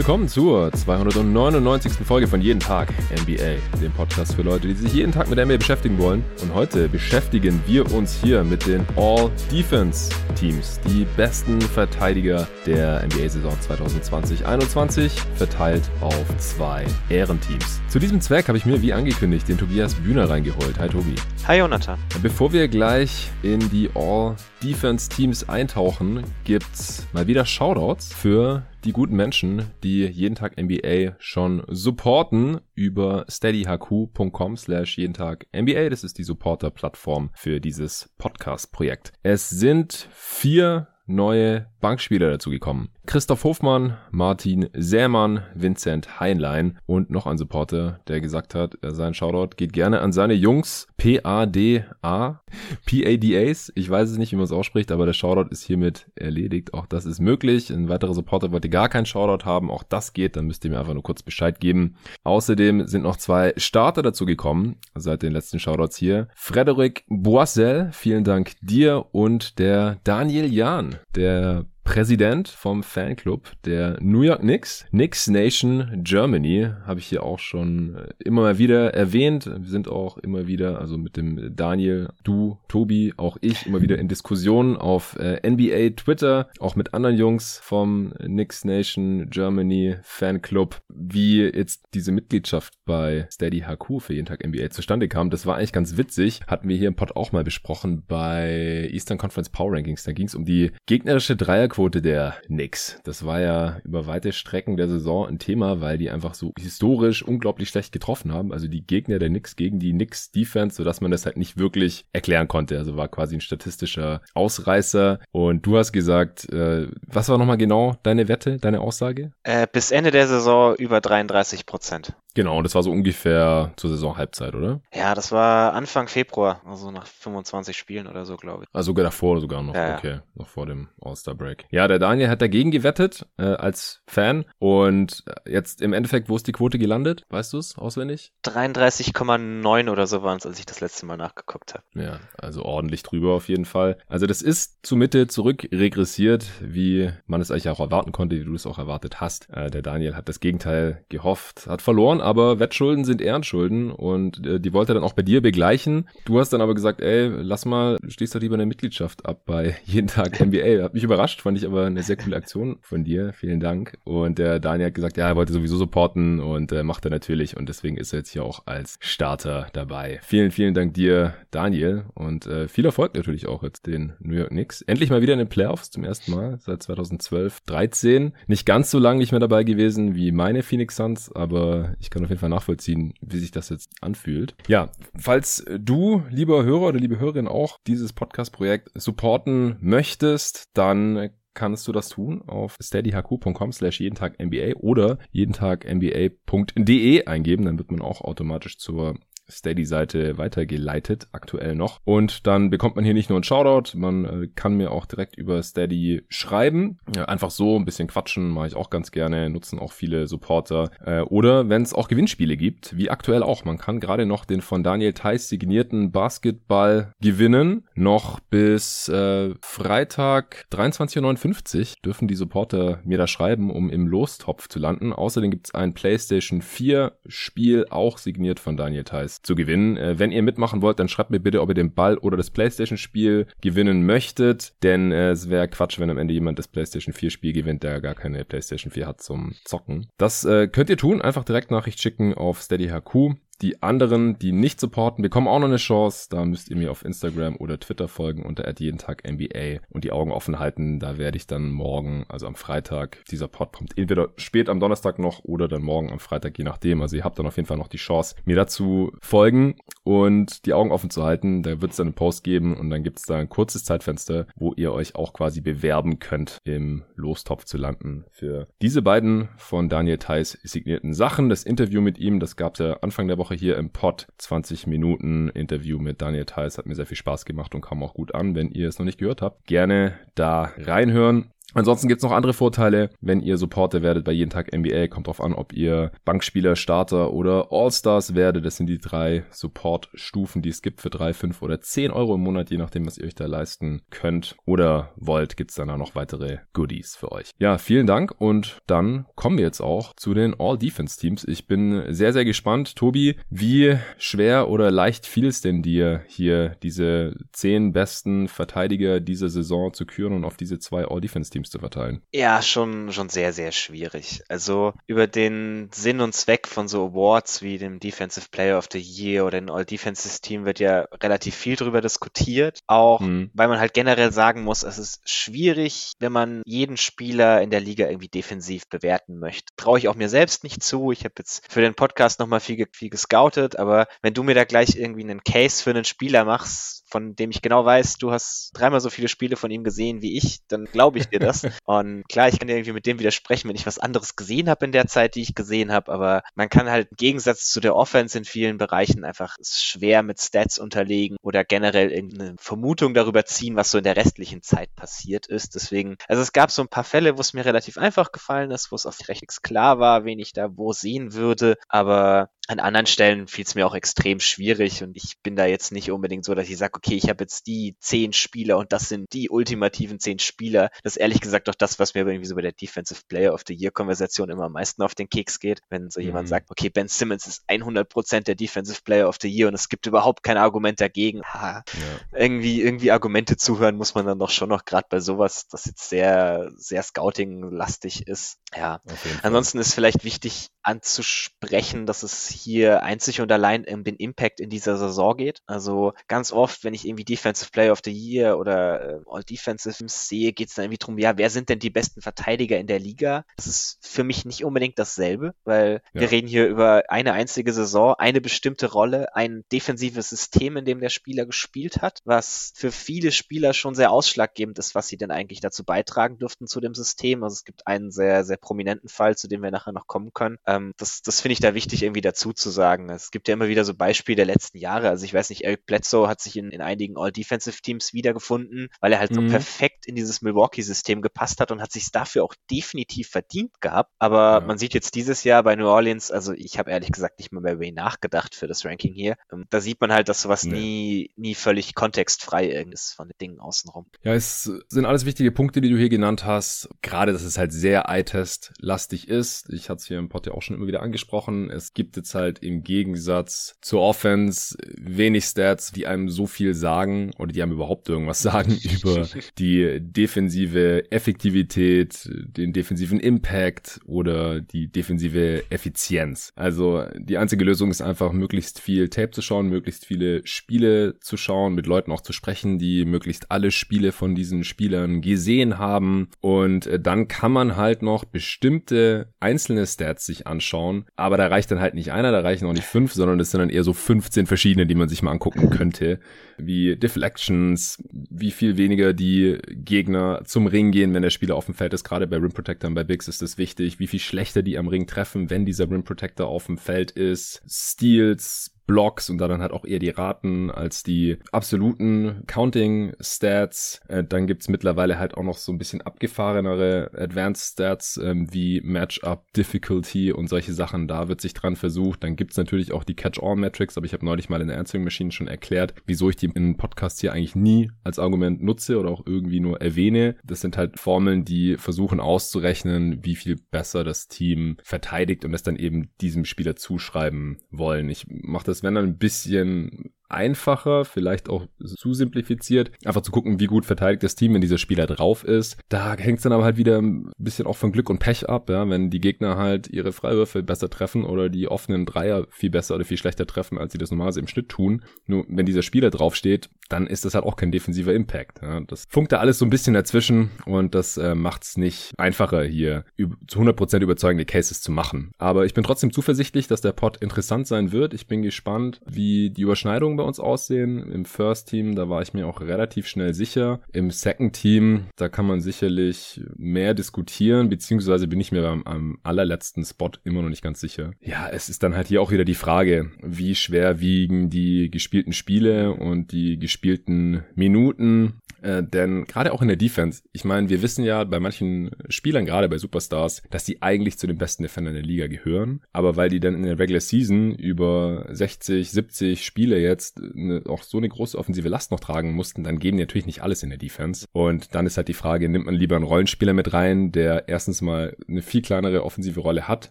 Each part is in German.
Willkommen zur 299. Folge von Jeden Tag NBA, dem Podcast für Leute, die sich jeden Tag mit NBA beschäftigen wollen. Und heute beschäftigen wir uns hier mit den All-Defense-Teams, die besten Verteidiger der NBA-Saison 2020-21, verteilt auf zwei Ehrenteams. Zu diesem Zweck habe ich mir, wie angekündigt, den Tobias Bühner reingeholt. Hi Tobi. Hi Jonathan. Bevor wir gleich in die All-Defense-Teams eintauchen, gibt's mal wieder Shoutouts für die guten Menschen, die jeden Tag NBA schon supporten über steadyhq.com slash jeden Tag NBA. Das ist die Supporter-Plattform für dieses Podcast-Projekt. Es sind vier neue Bankspieler dazugekommen. Christoph Hofmann, Martin Sämann, Vincent Heinlein und noch ein Supporter, der gesagt hat, sein Shoutout geht gerne an seine Jungs P-A-D-A, P-A-D-As. Ich weiß es nicht, wie man es ausspricht, aber der Shoutout ist hiermit erledigt. Auch das ist möglich. Ein weiterer Supporter wollte gar keinen Shoutout haben. Auch das geht. Dann müsst ihr mir einfach nur kurz Bescheid geben. Außerdem sind noch zwei Starter dazugekommen seit den letzten Shoutouts hier. Frederik Boissel, vielen Dank dir und der Daniel Jahn, der Präsident vom Fanclub der New York Knicks, Knicks Nation Germany, habe ich hier auch schon äh, immer mal wieder erwähnt. Wir sind auch immer wieder, also mit dem Daniel, du, Tobi, auch ich, immer wieder in Diskussionen auf äh, NBA Twitter, auch mit anderen Jungs vom Knicks Nation Germany Fanclub, wie jetzt diese Mitgliedschaft bei Steady HQ für jeden Tag NBA zustande kam. Das war eigentlich ganz witzig. Hatten wir hier im Pod auch mal besprochen bei Eastern Conference Power Rankings. Da ging es um die gegnerische Dreierquote Torquote der Knicks. Das war ja über weite Strecken der Saison ein Thema, weil die einfach so historisch unglaublich schlecht getroffen haben. Also die Gegner der Knicks gegen die Knicks Defense, sodass man das halt nicht wirklich erklären konnte. Also war quasi ein statistischer Ausreißer. Und du hast gesagt, äh, was war nochmal genau deine Wette, deine Aussage? Äh, bis Ende der Saison über 33 Prozent. Genau, und das war so ungefähr zur Saisonhalbzeit, oder? Ja, das war Anfang Februar, also nach 25 Spielen oder so, glaube ich. Also sogar davor sogar noch, ja, okay, noch vor dem All-Star-Break. Ja, der Daniel hat dagegen gewettet äh, als Fan und jetzt im Endeffekt, wo ist die Quote gelandet? Weißt du es auswendig? 33,9 oder so waren es, als ich das letzte Mal nachgeguckt habe. Ja, also ordentlich drüber auf jeden Fall. Also das ist zur Mitte zurück regressiert, wie man es eigentlich auch erwarten konnte, wie du es auch erwartet hast. Äh, der Daniel hat das Gegenteil gehofft, hat verloren aber Wettschulden sind Ehrenschulden und äh, die wollte er dann auch bei dir begleichen. Du hast dann aber gesagt, ey, lass mal, stehst doch lieber eine Mitgliedschaft ab bei jeden Tag NBA. Hat mich überrascht, fand ich aber eine sehr coole Aktion von dir. Vielen Dank. Und der Daniel hat gesagt, ja, er wollte sowieso supporten und äh, macht er natürlich und deswegen ist er jetzt hier auch als Starter dabei. Vielen, vielen Dank dir, Daniel und äh, viel Erfolg natürlich auch jetzt den New York Knicks. Endlich mal wieder in den Playoffs zum ersten Mal seit 2012, 13. Nicht ganz so lange nicht mehr dabei gewesen wie meine Phoenix Suns, aber ich ich kann auf jeden Fall nachvollziehen, wie sich das jetzt anfühlt. Ja, falls du, lieber Hörer oder liebe Hörerin, auch dieses Podcast-Projekt supporten möchtest, dann kannst du das tun auf steadyhq.com slash jeden Tag NBA oder jeden Tag NBA.de eingeben, dann wird man auch automatisch zur Steady-Seite weitergeleitet, aktuell noch. Und dann bekommt man hier nicht nur einen Shoutout, man äh, kann mir auch direkt über Steady schreiben. Ja, einfach so ein bisschen quatschen, mache ich auch ganz gerne, nutzen auch viele Supporter. Äh, oder wenn es auch Gewinnspiele gibt, wie aktuell auch. Man kann gerade noch den von Daniel Theiss signierten Basketball gewinnen. Noch bis äh, Freitag 23.59 Uhr dürfen die Supporter mir da schreiben, um im Lostopf zu landen. Außerdem gibt es ein PlayStation 4 Spiel, auch signiert von Daniel Theiss zu gewinnen. Äh, wenn ihr mitmachen wollt, dann schreibt mir bitte, ob ihr den Ball oder das PlayStation-Spiel gewinnen möchtet, denn äh, es wäre Quatsch, wenn am Ende jemand das PlayStation 4-Spiel gewinnt, der gar keine PlayStation 4 hat zum Zocken. Das äh, könnt ihr tun, einfach direkt Nachricht schicken auf SteadyHQ. Die anderen, die nicht supporten, bekommen auch noch eine Chance. Da müsst ihr mir auf Instagram oder Twitter folgen unter jeden Tag NBA und die Augen offen halten. Da werde ich dann morgen, also am Freitag, dieser Pod kommt entweder spät am Donnerstag noch oder dann morgen am Freitag, je nachdem. Also ihr habt dann auf jeden Fall noch die Chance, mir dazu folgen und die Augen offen zu halten. Da wird es dann einen Post geben und dann gibt es da ein kurzes Zeitfenster, wo ihr euch auch quasi bewerben könnt, im Lostopf zu landen. Für diese beiden von Daniel Theiss signierten Sachen. Das Interview mit ihm, das gab es ja Anfang der Woche Woche hier im Pod. 20 Minuten Interview mit Daniel Theiss hat mir sehr viel Spaß gemacht und kam auch gut an. Wenn ihr es noch nicht gehört habt, gerne da reinhören. Ansonsten gibt's noch andere Vorteile, wenn ihr Supporter werdet bei jeden Tag NBA. Kommt drauf an, ob ihr Bankspieler, Starter oder All-Stars werdet. Das sind die drei Support-Stufen, die es gibt für drei, fünf oder zehn Euro im Monat, je nachdem, was ihr euch da leisten könnt oder wollt, gibt's dann auch noch weitere Goodies für euch. Ja, vielen Dank und dann kommen wir jetzt auch zu den All-Defense-Teams. Ich bin sehr, sehr gespannt. Tobi, wie schwer oder leicht fiel es denn dir, hier diese zehn besten Verteidiger dieser Saison zu küren und auf diese zwei All-Defense-Teams zu verteilen? Ja, schon, schon sehr, sehr schwierig. Also über den Sinn und Zweck von so Awards wie dem Defensive Player of the Year oder den All-Defenses-Team wird ja relativ viel drüber diskutiert. Auch, mhm. weil man halt generell sagen muss, es ist schwierig, wenn man jeden Spieler in der Liga irgendwie defensiv bewerten möchte. Traue ich auch mir selbst nicht zu. Ich habe jetzt für den Podcast nochmal viel, viel gescoutet, aber wenn du mir da gleich irgendwie einen Case für einen Spieler machst, von dem ich genau weiß, du hast dreimal so viele Spiele von ihm gesehen wie ich, dann glaube ich dir das. Und klar, ich kann irgendwie mit dem widersprechen, wenn ich was anderes gesehen habe in der Zeit, die ich gesehen habe, aber man kann halt im Gegensatz zu der Offense in vielen Bereichen einfach schwer mit Stats unterlegen oder generell irgendeine Vermutung darüber ziehen, was so in der restlichen Zeit passiert ist. Deswegen, also es gab so ein paar Fälle, wo es mir relativ einfach gefallen ist, wo es auch recht klar war, wen ich da wo sehen würde, aber an anderen Stellen fiel es mir auch extrem schwierig und ich bin da jetzt nicht unbedingt so, dass ich sage, okay, ich habe jetzt die zehn Spieler und das sind die ultimativen zehn Spieler. Das ist ehrlich gesagt doch das, was mir irgendwie so bei der Defensive Player of the Year Konversation immer am meisten auf den Keks geht, wenn so mhm. jemand sagt, okay, Ben Simmons ist 100% der Defensive Player of the Year und es gibt überhaupt kein Argument dagegen. Ha, ja. Irgendwie, irgendwie Argumente zuhören muss man dann doch schon noch, gerade bei sowas, das jetzt sehr, sehr Scouting-lastig ist. Ja, ansonsten ist vielleicht wichtig anzusprechen, dass es hier einzig und allein um den Impact in dieser Saison geht. Also ganz oft, wenn ich irgendwie Defensive Player of the Year oder äh, All Defensive sehe, geht es dann irgendwie drum, ja, wer sind denn die besten Verteidiger in der Liga? Das ist für mich nicht unbedingt dasselbe, weil ja. wir reden hier über eine einzige Saison, eine bestimmte Rolle, ein defensives System, in dem der Spieler gespielt hat, was für viele Spieler schon sehr ausschlaggebend ist, was sie denn eigentlich dazu beitragen dürften zu dem System. Also es gibt einen sehr, sehr prominenten Fall, zu dem wir nachher noch kommen können. Ähm, das das finde ich da wichtig, irgendwie dazu zu sagen. Es gibt ja immer wieder so Beispiele der letzten Jahre. Also ich weiß nicht, Eric Bledsoe hat sich in, in einigen All-Defensive-Teams wiedergefunden, weil er halt mhm. so perfekt in dieses Milwaukee-System gepasst hat und hat sich dafür auch definitiv verdient gehabt. Aber ja. man sieht jetzt dieses Jahr bei New Orleans, also ich habe ehrlich gesagt nicht mehr bei Ray nachgedacht für das Ranking hier. Ähm, da sieht man halt, dass sowas nee. nie, nie völlig kontextfrei ist von den Dingen außenrum. Ja, es sind alles wichtige Punkte, die du hier genannt hast. Gerade, dass es halt sehr Eye-Test-lastig ist. Ich hatte es hier im Pod ja auch schon immer wieder angesprochen. Es gibt jetzt halt im Gegensatz zur Offense wenig Stats, die einem so viel sagen oder die einem überhaupt irgendwas sagen über die defensive Effektivität, den defensiven Impact oder die defensive Effizienz. Also die einzige Lösung ist einfach möglichst viel Tape zu schauen, möglichst viele Spiele zu schauen, mit Leuten auch zu sprechen, die möglichst alle Spiele von diesen Spielern gesehen haben und äh, dann kann man halt noch bestimmte einzelne Stats sich anschauen, aber da reicht dann halt nicht einer, da reichen auch nicht fünf, sondern es sind dann eher so 15 verschiedene, die man sich mal angucken könnte, wie Deflections, wie viel weniger die Gegner zum Ring gehen, wenn der Spieler auf dem Feld ist. Gerade bei Rim Protectors bei Bigs ist das wichtig, wie viel schlechter die am Ring treffen, wenn dieser Rim Protector auf dem Feld ist. Steals, Blocks und da dann halt auch eher die Raten als die absoluten Counting-Stats. Äh, dann gibt's mittlerweile halt auch noch so ein bisschen abgefahrenere Advanced Stats ähm, wie Matchup Difficulty und solche Sachen. Da wird sich dran versucht. Dann gibt's natürlich auch die Catch-All-Metrics, aber ich habe neulich mal in der Answering Machine schon erklärt, wieso ich die in Podcast hier eigentlich nie als Argument nutze oder auch irgendwie nur erwähne. Das sind halt Formeln, die versuchen auszurechnen, wie viel besser das Team verteidigt und es dann eben diesem Spieler zuschreiben wollen. Ich mache das wenn dann ein bisschen einfacher, vielleicht auch zu simplifiziert, einfach zu gucken, wie gut verteidigt das Team, wenn dieser Spieler drauf ist. Da hängt es dann aber halt wieder ein bisschen auch von Glück und Pech ab, ja, wenn die Gegner halt ihre Freiwürfe besser treffen oder die offenen Dreier viel besser oder viel schlechter treffen, als sie das normalerweise im Schnitt tun. Nur wenn dieser Spieler draufsteht, dann ist das halt auch kein defensiver Impact. Ja. Das funkt da alles so ein bisschen dazwischen und das äh, macht es nicht einfacher, hier zu 100% überzeugende Cases zu machen. Aber ich bin trotzdem zuversichtlich, dass der Pod interessant sein wird. Ich bin gespannt, wie die Überschneidungen bei uns aussehen. Im First Team, da war ich mir auch relativ schnell sicher. Im Second Team, da kann man sicherlich mehr diskutieren, beziehungsweise bin ich mir beim am allerletzten Spot immer noch nicht ganz sicher. Ja, es ist dann halt hier auch wieder die Frage, wie schwer wiegen die gespielten Spiele und die gespielten Minuten Äh, denn gerade auch in der Defense, ich meine, wir wissen ja bei manchen Spielern, gerade bei Superstars, dass die eigentlich zu den besten Defendern der Liga gehören. Aber weil die dann in der Regular Season über 60, 70 Spiele jetzt eine, auch so eine große offensive Last noch tragen mussten, dann geben die natürlich nicht alles in der Defense. Und dann ist halt die Frage, nimmt man lieber einen Rollenspieler mit rein, der erstens mal eine viel kleinere offensive Rolle hat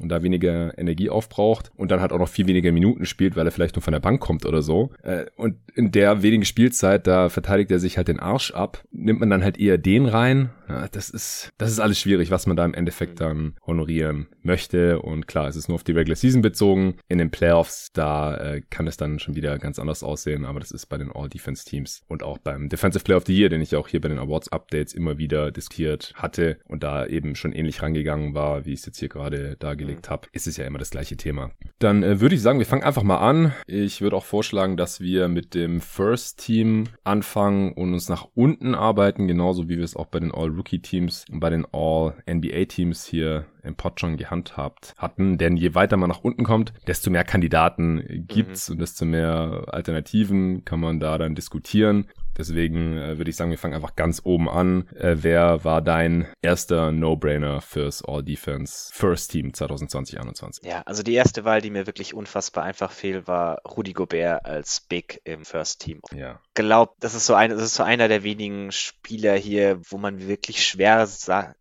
und da weniger Energie aufbraucht und dann halt auch noch viel weniger Minuten spielt, weil er vielleicht nur von der Bank kommt oder so. Äh, und in der wenigen Spielzeit, da verteidigt er sich halt den Arsch ab. Nimmt man dann halt eher den rein. Ja, das ist, das ist alles schwierig, was man da im Endeffekt dann honorieren möchte. Und klar, es ist nur auf die Regular Season bezogen. In den Playoffs, da äh, kann es dann schon wieder ganz anders aussehen. Aber das ist bei den All-Defense-Teams und auch beim Defensive Player of the Year, den ich auch hier bei den Awards-Updates immer wieder diskutiert hatte und da eben schon ähnlich rangegangen war, wie ich es jetzt hier gerade dargelegt mhm. habe, ist es ja immer das gleiche Thema. Dann äh, würde ich sagen, wir fangen einfach mal an. Ich würde auch vorschlagen, dass wir mit dem First Team anfangen und uns nach unten arbeiten, genauso wie wir es auch bei den All-Rookie-Teams und bei den All-NBA-Teams hier im Pod schon gehandhabt hatten. Denn je weiter man nach unten kommt, desto mehr Kandidaten gibt's mhm. und desto mehr Alternativen kann man da dann diskutieren. Deswegen äh, würde ich sagen, wir fangen einfach ganz oben an. Äh, wer war dein erster No-Brainer fürs All-Defense First Team 2020-21? Ja, also die erste Wahl, die mir wirklich unfassbar einfach fiel, war Rudy Gobert als Big im First Team. Ja. Glaubt, das ist so ein, das ist so einer der wenigen Spieler hier, wo man wirklich schwer,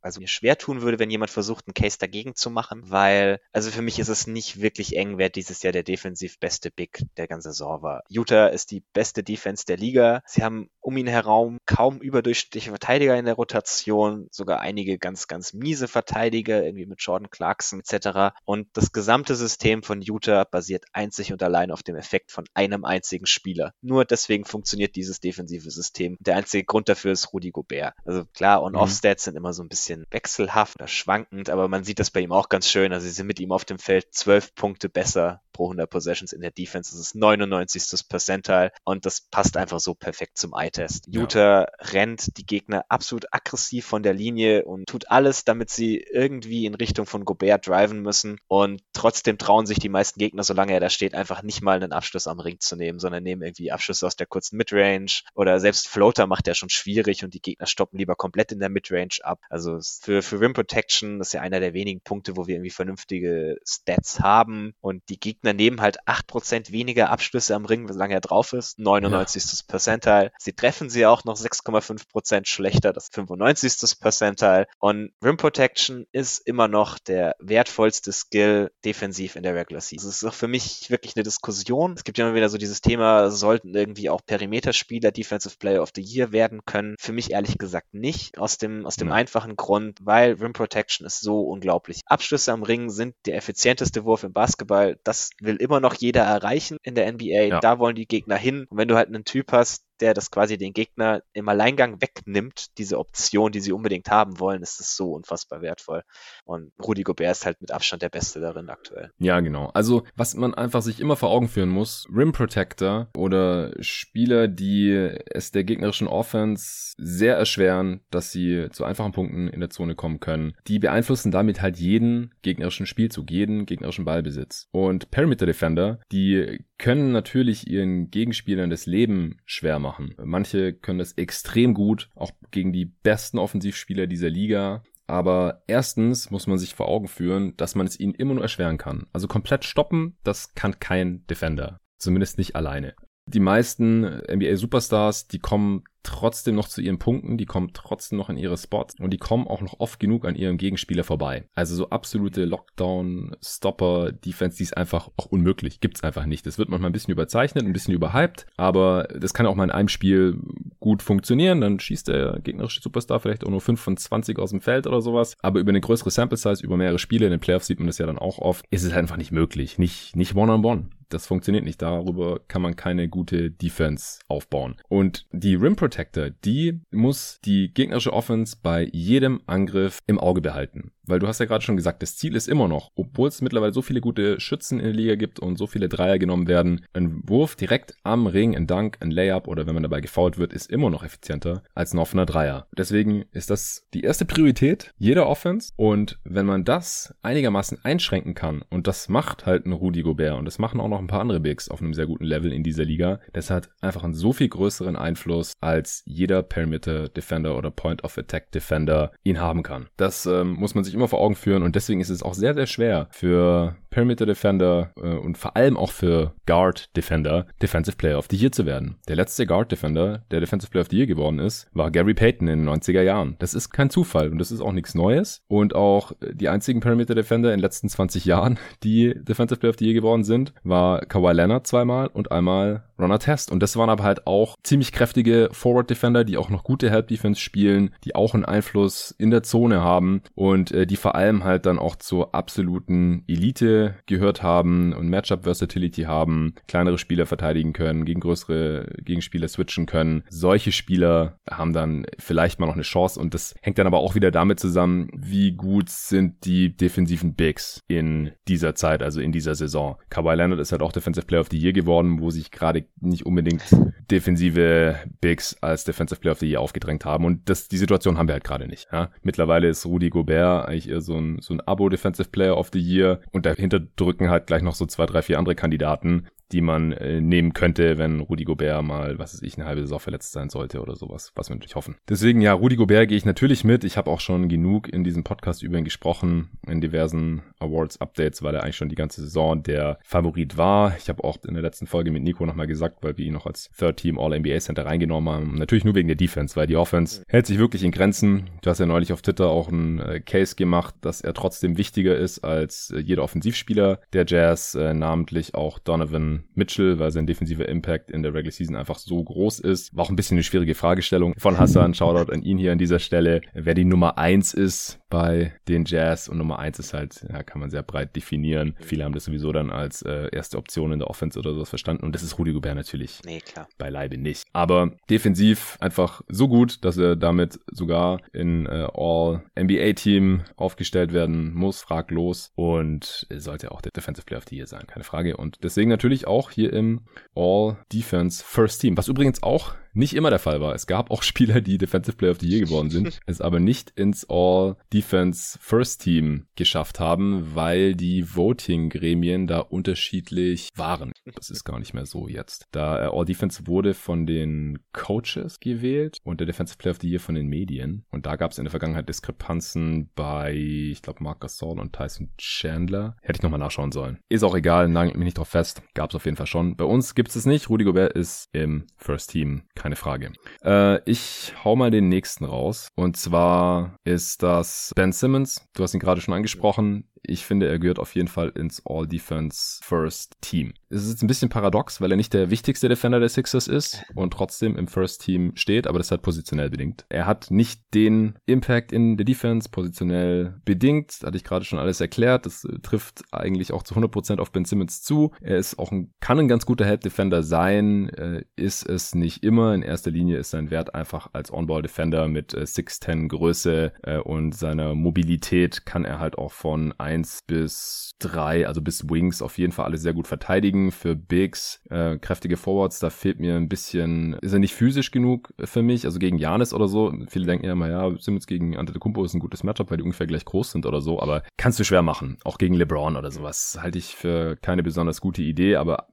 also mir schwer tun würde, wenn jemand versucht, einen Case dagegen zu machen, weil, also für mich ist es nicht wirklich eng, wer dieses Jahr der defensiv beste Big der ganzen Saison war. Utah ist die beste Defense der Liga. Sie haben um ihn herum kaum überdurchschnittliche Verteidiger in der Rotation, sogar einige ganz, ganz miese Verteidiger, irgendwie mit Jordan Clarkson etc. Und das gesamte System von Utah basiert einzig und allein auf dem Effekt von einem einzigen Spieler. Nur deswegen funktioniert dieses defensive System. Der einzige Grund dafür ist Rudy Gobert. Also klar, On-Off-Stats mhm. sind immer so ein bisschen wechselhaft oder schwankend, aber man sieht das bei ihm auch ganz schön. Also sie sind mit ihm auf dem Feld zwölf Punkte besser pro 100 Possessions in der Defense. Das ist 99. Percentile und das passt einfach so perfekt zum Eye-Test. Utah ja. rennt die Gegner absolut aggressiv von der Linie und tut alles, damit sie irgendwie in Richtung von Gobert driven müssen und trotzdem trauen sich die meisten Gegner, solange er da steht, einfach nicht mal einen Abschluss am Ring zu nehmen, sondern nehmen irgendwie Abschlüsse aus der kurzen Midrange oder selbst Floater macht er schon schwierig und die Gegner stoppen lieber komplett in der Midrange ab. Also für, für Rim Protection ist ja einer der wenigen Punkte, wo wir irgendwie vernünftige Stats haben und die Gegner Gegner nehmen halt 8% weniger Abschlüsse am Ring, solange er drauf ist. 99. Ja. Percentile. Sie treffen sie auch noch 6,5% schlechter, das 95. Percentile. Und Rim Protection ist immer noch der wertvollste Skill defensiv in der Regular Season. Das ist auch für mich wirklich eine Diskussion. Es gibt immer wieder so dieses Thema, sollten irgendwie auch Perimeterspieler Defensive Player of the Year werden können. Für mich ehrlich gesagt nicht. Aus dem, aus dem ja. einfachen Grund, weil Rim Protection ist so unglaublich. Abschlüsse am Ring sind der effizienteste Wurf im Basketball. Das will immer noch jeder erreichen in der NBA. Ja. Da wollen die Gegner hin. Und wenn du halt einen Typ hast, der das quasi den Gegner im Alleingang wegnimmt, diese Option, die sie unbedingt haben wollen, ist es so unfassbar wertvoll. Und Rudi Gobert ist halt mit Abstand der Beste darin aktuell. Ja, genau. Also, was man einfach sich immer vor Augen führen muss, Rim Protector oder Spieler, die es der gegnerischen Offense sehr erschweren, dass sie zu einfachen Punkten in der Zone kommen können, die beeinflussen damit halt jeden gegnerischen Spielzug, jeden gegnerischen Ballbesitz. Und Perimeter Defender, die können natürlich ihren Gegenspielern das Leben schwer machen. Manche können das extrem gut, auch gegen die besten Offensivspieler dieser Liga. Aber erstens muss man sich vor Augen führen, dass man es ihnen immer nur erschweren kann. Also komplett stoppen, das kann kein Defender. Zumindest nicht alleine. Die meisten NBA Superstars, die kommen trotzdem noch zu ihren Punkten, die kommen trotzdem noch in ihre Spots und die kommen auch noch oft genug an ihrem Gegenspieler vorbei. Also so absolute Lockdown-Stopper-Defense, die ist einfach auch unmöglich. Gibt's einfach nicht. Das wird manchmal ein bisschen überzeichnet, ein bisschen überhyped, aber das kann auch mal in einem Spiel gut funktionieren. Dann schießt der gegnerische Superstar vielleicht auch nur 5 von 20 aus dem Feld oder sowas. Aber über eine größere Sample-Size, über mehrere Spiele in den Playoffs sieht man das ja dann auch oft, ist es einfach nicht möglich. Nicht, nicht one-on-one. -on -one. Das funktioniert nicht. Darüber kann man keine gute Defense aufbauen. Und die Rim Protector, die muss die gegnerische Offense bei jedem Angriff im Auge behalten. Weil du hast ja gerade schon gesagt, das Ziel ist immer noch, obwohl es mittlerweile so viele gute Schützen in der Liga gibt und so viele Dreier genommen werden, ein Wurf direkt am Ring, ein Dunk, ein Layup oder wenn man dabei gefoult wird, ist immer noch effizienter als ein offener Dreier. Deswegen ist das die erste Priorität jeder Offense und wenn man das einigermaßen einschränken kann und das macht halt ein Rudi Gobert und das machen auch noch ein paar andere Bigs auf einem sehr guten Level in dieser Liga, das hat einfach einen so viel größeren Einfluss als jeder Perimeter Defender oder Point of Attack Defender ihn haben kann. Das ähm, muss man sich immer vor Augen führen und deswegen ist es auch sehr, sehr schwer für Perimeter Defender äh, und vor allem auch für Guard Defender Defensive Player of the Year zu werden. Der letzte Guard Defender, der Defensive Player of the Year geworden ist, war Gary Payton in den 90er Jahren. Das ist kein Zufall und das ist auch nichts Neues und auch die einzigen Perimeter Defender in den letzten 20 Jahren, die Defensive Player of the Year geworden sind, war Kawhi Leonard zweimal und einmal Runner Test. Und das waren aber halt auch ziemlich kräftige Forward Defender, die auch noch gute Help Defense spielen, die auch einen Einfluss in der Zone haben und äh, die vor allem halt dann auch zur absoluten Elite gehört haben und Matchup Versatility haben, kleinere Spieler verteidigen können, gegen größere Gegenspieler switchen können. Solche Spieler haben dann vielleicht mal noch eine Chance und das hängt dann aber auch wieder damit zusammen, wie gut sind die defensiven Bigs in dieser Zeit, also in dieser Saison. Kawhi Leonard ist halt auch Defensive Player of the Year geworden, wo sich gerade nicht unbedingt defensive Bigs als Defensive Player of the Year aufgedrängt haben. Und das, die Situation haben wir halt gerade nicht. Ja? Mittlerweile ist Rudy Gobert eigentlich eher so ein, so ein Abo-Defensive Player of the Year und dahinter drücken halt gleich noch so zwei, drei, vier andere Kandidaten, die man äh, nehmen könnte, wenn Rudi Gobert mal, was weiß ich, eine halbe Saison verletzt sein sollte oder sowas, was wir natürlich hoffen. Deswegen, ja, Rudi Gobert gehe ich natürlich mit. Ich habe auch schon genug in diesem Podcast über ihn gesprochen. In diversen Awards-Updates war der eigentlich schon die ganze Saison der Favorit war. Ich habe auch in der letzten Folge mit Nico nochmal gesagt, weil wir ihn noch als Third Team All-NBA Center reingenommen haben. Natürlich nur wegen der Defense, weil die Offense hält sich wirklich in Grenzen. Du hast ja neulich auf Twitter auch einen äh, Case gemacht, dass er trotzdem wichtiger ist als äh, jeder Offensivspieler der Jazz, äh, namentlich auch Donovan Mitchell, weil sein defensiver Impact in der Regular Season einfach so groß ist. War auch ein bisschen eine schwierige Fragestellung von Hassan. Shoutout an ihn hier an dieser Stelle. Wer die Nummer eins ist bei den Jazz und Nummer eins ist halt, ja, kann man sehr breit definieren. Viele haben das sowieso dann als äh, erste Option in der Offense oder sowas verstanden und das ist Rudy Gobert natürlich nee, klar. beileibe nicht. Aber defensiv einfach so gut, dass er damit sogar in äh, All-NBA-Team aufgestellt werden muss, fraglos und sollte auch der Defensive Player of the Year sein, keine Frage. Und deswegen natürlich auch hier im All-Defense First Team, was übrigens auch nicht immer der Fall war. Es gab auch Spieler, die Defensive Player of the Year geworden sind, es aber nicht ins All-Defense First Team geschafft haben, weil die Voting-Gremien da unterschiedlich waren. Das ist gar nicht mehr so jetzt. Da äh, All-Defense wurde von den Coaches gewählt und der Defensive Player of the Year von den Medien. Und da gab es in der Vergangenheit Diskrepanzen bei, ich glaube, Mark Gasol und Tyson Chandler. Hätte ich nochmal nachschauen sollen. Ist auch egal, nagelt mich nicht drauf fest. Gab es auf jeden Fall schon. Bei uns gibt es nicht. Rudy Gobert ist im First Team keine Frage. Äh, ich hau mal den nächsten raus. Und zwar ist das Ben Simmons. Du hast ihn gerade schon angesprochen ich finde, er gehört auf jeden Fall ins All-Defense First Team. Es ist jetzt ein bisschen paradox, weil er nicht der wichtigste Defender der Sixers ist und trotzdem im First Team steht, aber das hat positionell bedingt. Er hat nicht den Impact in der Defense positionell bedingt, hatte ich gerade schon alles erklärt. Das äh, trifft eigentlich auch zu 100% auf Ben Simmons zu. Er ist auch ein, kann ein ganz guter Head Defender sein, äh, ist es nicht immer. In erster Linie ist sein Wert einfach als On-Ball Defender mit äh, 6'10 Größe äh, und seiner Mobilität kann er halt auch von 1 1 bis 3, also bis Wings auf jeden Fall alle sehr gut verteidigen. Für Bigs, äh, kräftige Forwards, da fehlt mir ein bisschen, ist er nicht physisch genug für mich, also gegen Janis oder so. Viele denken ja immer, ja, Simmons gegen Antetokounmpo ist ein gutes Matchup, weil die ungefähr gleich groß sind oder so, aber kannst du schwer machen. Auch gegen LeBron oder sowas halte ich für keine besonders gute Idee, aber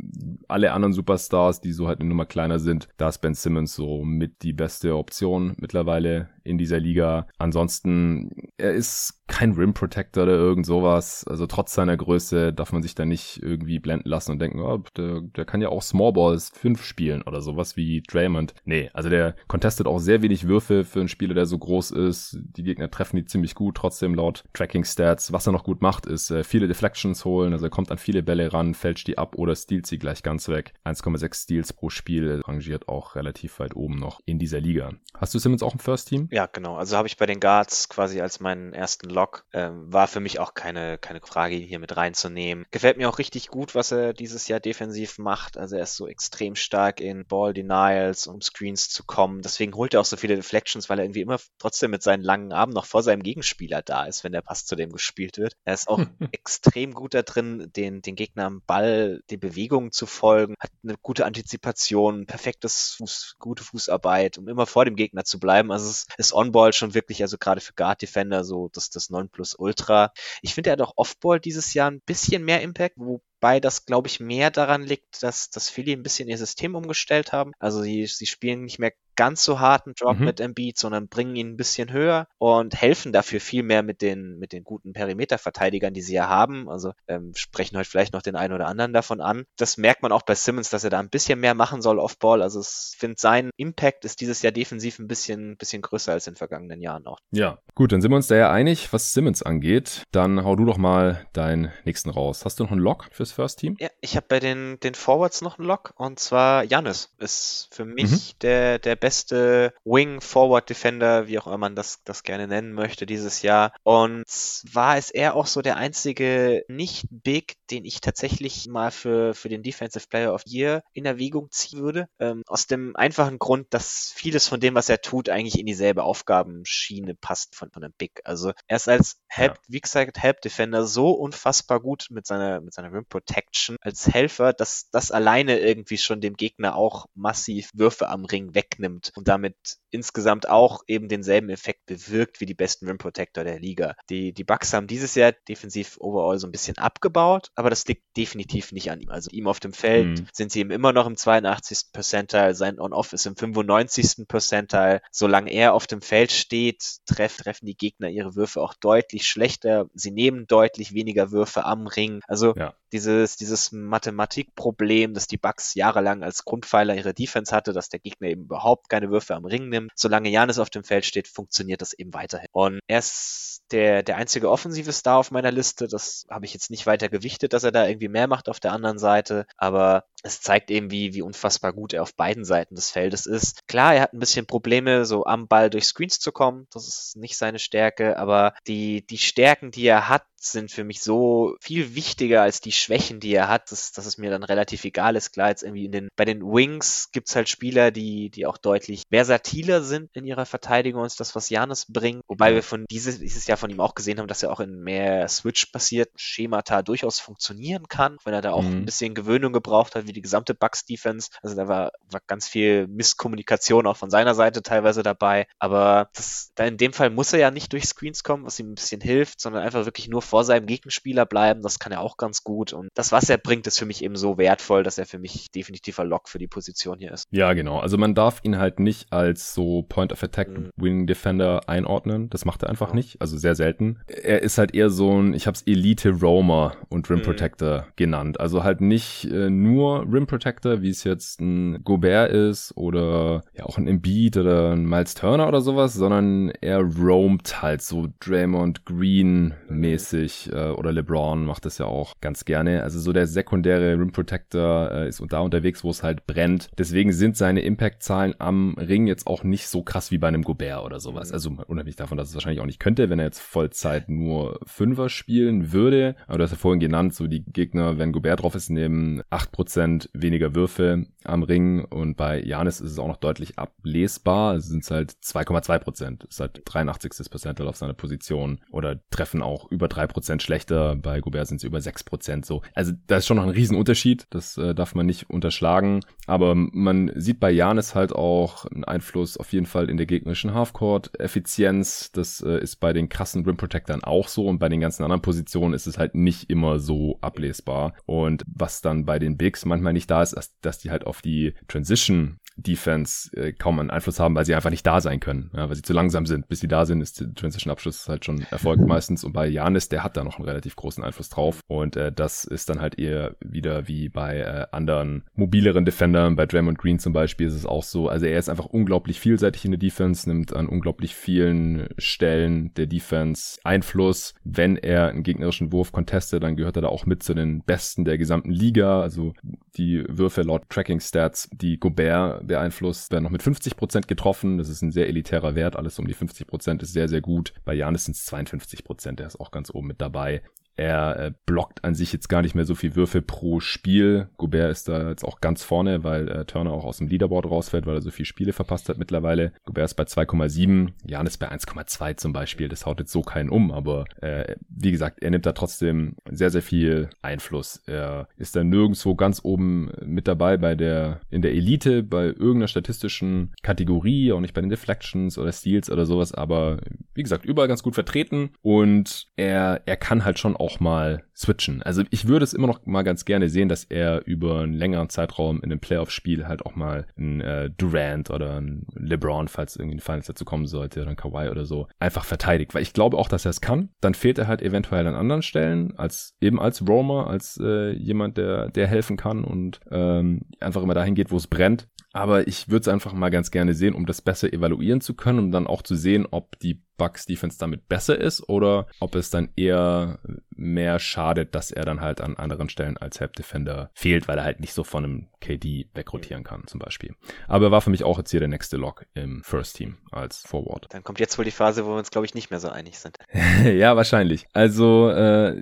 alle anderen Superstars, die so halt eine Nummer kleiner sind, da ist Ben Simmons so mit die beste Option mittlerweile in dieser Liga. Ansonsten, er ist kein Rim Protector oder irgend sowas. Also trotz seiner Größe darf man sich da nicht irgendwie blenden lassen und denken, oh, der, der kann ja auch Small Balls 5 spielen oder sowas wie Draymond. Nee, also der contestet auch sehr wenig Würfe für einen Spieler, der so groß ist. Die Gegner treffen die ziemlich gut, trotzdem laut Tracking Stats. Was er noch gut macht, ist äh, viele Deflections holen. Also er kommt an viele Bälle ran, fälscht die ab oder stiehlt sie gleich ganz weg. 1,6 Steals pro Spiel rangiert auch relativ weit oben noch in dieser Liga. Hast du Simmons auch im First Team? Ja, genau. Also habe ich bei den Guards quasi als meinen ersten Lock Lock. Ähm, war für mich auch keine, keine Frage, ihn hier mit reinzunehmen. Gefällt mir auch richtig gut, was er dieses Jahr defensiv macht. Also er ist so extrem stark in Ball Denials, um Screens zu kommen. Deswegen holt er auch so viele Deflections, weil er irgendwie immer trotzdem mit seinen langen Armen noch vor seinem Gegenspieler da ist, wenn der Pass zu dem gespielt wird. Er ist auch extrem gut da drin, den, den Gegner am Ball, die Bewegungen zu folgen, hat eine gute Antizipation, perfektes Fuß, gute Fußarbeit, um immer vor dem Gegner zu bleiben. Also es ist On-Ball schon wirklich, also gerade für Guard-Defender, so das, das 9 plus Ultra. Ich finde, er hat auch Off-Ball dieses Jahr ein bisschen mehr Impact, wo Wobei das, glaube ich, mehr daran liegt, dass, dass Philly ein bisschen ihr System umgestellt haben. Also sie, sie spielen nicht mehr ganz so harten Drop mhm. mit Embiid, sondern bringen ihn ein bisschen höher und helfen dafür viel mehr mit den, mit den guten Perimeterverteidigern, die sie ja haben. Also ähm, sprechen heute vielleicht noch den einen oder anderen davon an. Das merkt man auch bei Simmons, dass er da ein bisschen mehr machen soll auf Ball. Also ich finde, sein Impact ist dieses Jahr defensiv ein bisschen, bisschen größer als in den vergangenen Jahren auch. Ja, gut, dann sind wir uns da ja einig, was Simmons angeht. Dann hau du doch mal deinen nächsten raus. Hast du noch einen Lock fürs First Team? Ja, ich habe bei den, den Forwards noch einen Lock und zwar Janis ist für mich mhm. der, der beste Wing Forward Defender, wie auch immer man das, das gerne nennen möchte, dieses Jahr. Und zwar ist er auch so der einzige nicht-Big, den ich tatsächlich mal für, für den Defensive Player of the Year in Erwägung ziehen würde. Ähm, aus dem einfachen Grund, dass vieles von dem, was er tut, eigentlich in dieselbe Aufgabenschiene passt von, von einem Big. Also er ist als Help, ja. wie gesagt, Help Defender so unfassbar gut mit seiner, mit seiner Rim Protection als Helfer, dass das alleine irgendwie schon dem Gegner auch massiv Würfe am Ring wegnimmt nimmt und damit insgesamt auch eben denselben Effekt bewirkt wie die besten Rim Protector der Liga. Die, die Bucks haben dieses Jahr defensiv overall so ein bisschen abgebaut, aber das liegt definitiv nicht an ihm. Also ihm auf dem Feld mhm. sind sie ihm immer noch im 82. Percentile, sein On-Off ist im 95. Percentile. Solange er auf dem Feld steht, treff, treffen die Gegner ihre Würfe auch deutlich schlechter. Sie nehmen deutlich weniger Würfe am Ring. Also ja. dieses, dieses Mathematikproblem, das die Bucks jahrelang als Grundpfeiler ihrer Defense hatte, dass der Gegner eben überhaupt keine Würfe am Ring nimmt. Solange Janis auf dem Feld steht, funktioniert das eben weiterhin. Und er ist der, der einzige offensive Star auf meiner Liste. Das habe ich jetzt nicht weiter gewichtet, dass er da irgendwie mehr macht auf der anderen Seite. Aber es zeigt eben, wie, wie unfassbar gut er auf beiden Seiten des Feldes ist. Klar, er hat ein bisschen Probleme, so am Ball durch Screens zu kommen. Das ist nicht seine Stärke, aber die, die Stärken, die er hat, sind für mich so viel wichtiger als die Schwächen, die er hat, dass, dass es mir dann relativ egal ist. Klar, jetzt irgendwie in den, bei den Wings gibt's halt Spieler, die, die auch deutlich versatiler sind in ihrer Verteidigung als das, was Janis bringt. Wobei wir von dieses, dieses Jahr von ihm auch gesehen haben, dass er auch in mehr Switch-basierten Schemata durchaus funktionieren kann, wenn er da auch mhm. ein bisschen Gewöhnung gebraucht hat, wie die gesamte Bucks-Defense. Also da war, war ganz viel Misskommunikation auch von seiner Seite teilweise dabei. Aber das, da in dem Fall muss er ja nicht durch Screens kommen, was ihm ein bisschen hilft, sondern einfach wirklich nur vor seinem Gegenspieler bleiben. Das kann er auch ganz gut. Und das, was er bringt, ist für mich eben so wertvoll, dass er für mich definitiver Lock für die Position hier ist. Ja, genau. Also man darf ihn halt nicht als so Point of Attack mhm. Wing Defender einordnen. Das macht er einfach mhm. nicht. Also sehr selten. Er ist halt eher so ein, ich habe es Elite Roamer und Rim mhm. Protector genannt. Also halt nicht äh, nur Rim Protector, wie es jetzt ein Gobert ist oder ja auch ein Embiid oder ein Miles Turner oder sowas, sondern er roamt halt so Draymond Green mäßig mäßig äh, oder LeBron macht das ja auch ganz gerne. Also so der sekundäre Rim Protector äh, ist da unterwegs, wo es halt brennt. Deswegen sind seine Impact-Zahlen am Ring jetzt auch nicht so krass wie bei einem Gobert oder sowas. Mhm. Also unabhängig davon, dass es wahrscheinlich auch nicht könnte, wenn er jetzt Vollzeit nur Fünfer spielen würde. Aber du hast ja vorhin genannt, so die Gegner, wenn Gobert drauf ist, nehmen acht Prozent weniger Würfe am Ring und bei Janis ist es auch noch deutlich ablesbar. Es sind halt 2,2 Prozent. ist halt 83. Percentile auf seiner Position oder treffen auch über drei Prozent schlechter. Bei Gobert sind sie über sechs Prozent so. Also da ist schon noch ein Riesenunterschied. Das äh, darf man nicht unterschlagen. Aber man sieht bei Janis halt auch einen Einfluss auf jeden Fall in der gegnerischen Halfcourt-Effizienz. Das äh, ist bei den krassen Rim Protectern auch so. Und bei den ganzen anderen Positionen ist es halt nicht immer so ablesbar. Und was dann bei den Bigs manchmal nicht da ist, ist dass die halt auf die Transition Defense äh, kaum einen Einfluss haben, weil sie einfach nicht da sein können, ja, weil sie zu langsam sind. Bis sie da sind, ist der Transition-Abschluss halt schon erfolgt meistens. Und bei Janis, der hat da noch einen relativ großen Einfluss drauf. Und äh, das ist dann halt eher wieder wie bei äh, anderen mobileren Defendern. Bei Draymond Green zum Beispiel ist es auch so. Also er ist einfach unglaublich vielseitig in der Defense, nimmt an unglaublich vielen Stellen der Defense Einfluss. Wenn er einen gegnerischen Wurf contestet, dann gehört er da auch mit zu den Besten der gesamten Liga. Also die Würfe laut Tracking Stats, die Gobert beeinflusst, werden noch mit 50 Prozent getroffen. Das ist ein sehr elitärer Wert. Alles um die 50 Prozent ist sehr, sehr gut. Bei Janis sind es 52%. Prozent. Der ist auch ganz oben mit dabei. Er äh, blockt an sich jetzt gar nicht mehr so viel Würfe pro Spiel. Gobert ist da jetzt auch ganz vorne, weil äh, Turner auch aus dem Leaderboard rausfällt, weil er so viele Spiele verpasst hat mittlerweile. Gobert ist bei 2,7, Janis bei 1,2 zum Beispiel. Das haut jetzt so keinen um, aber äh, wie gesagt, er nimmt da trotzdem sehr, sehr viel Einfluss. Er ist da nirgendwo ganz oben mit dabei bei der, in der Elite, bei irgendeiner statistischen Kategorie, auch nicht bei den Deflections oder Steals oder sowas, aber wie gesagt, überall ganz gut vertreten und er, er kann halt schon auch mal switchen. Also ich würde es immer noch mal ganz gerne sehen, dass er über einen längeren Zeitraum in einem Playoff-Spiel halt auch mal ein äh, Durant oder ein LeBron, falls irgendwie ein Finals dazu kommen sollte, oder ein Kawhi oder so, einfach verteidigt. Weil ich glaube auch, dass er es kann. Dann fehlt er halt eventuell an anderen Stellen, als eben als Roamer, als äh, jemand, der, der helfen kann und ähm, einfach immer dahin geht, wo es brennt. Aber ich würde es einfach mal ganz gerne sehen, um das besser evaluieren zu können, um dann auch zu sehen, ob die Bucks Defense damit besser ist oder ob es dann eher mehr schadet, dass er dann halt an anderen Stellen als Help Defender fehlt, weil er halt nicht so von einem KD wegrotieren kann zum Beispiel. Aber er war für mich auch jetzt hier der nächste Lock im First Team als Forward. Dann kommt jetzt wohl die Phase, wo wir uns glaube ich nicht mehr so einig sind. ja, wahrscheinlich. Also äh,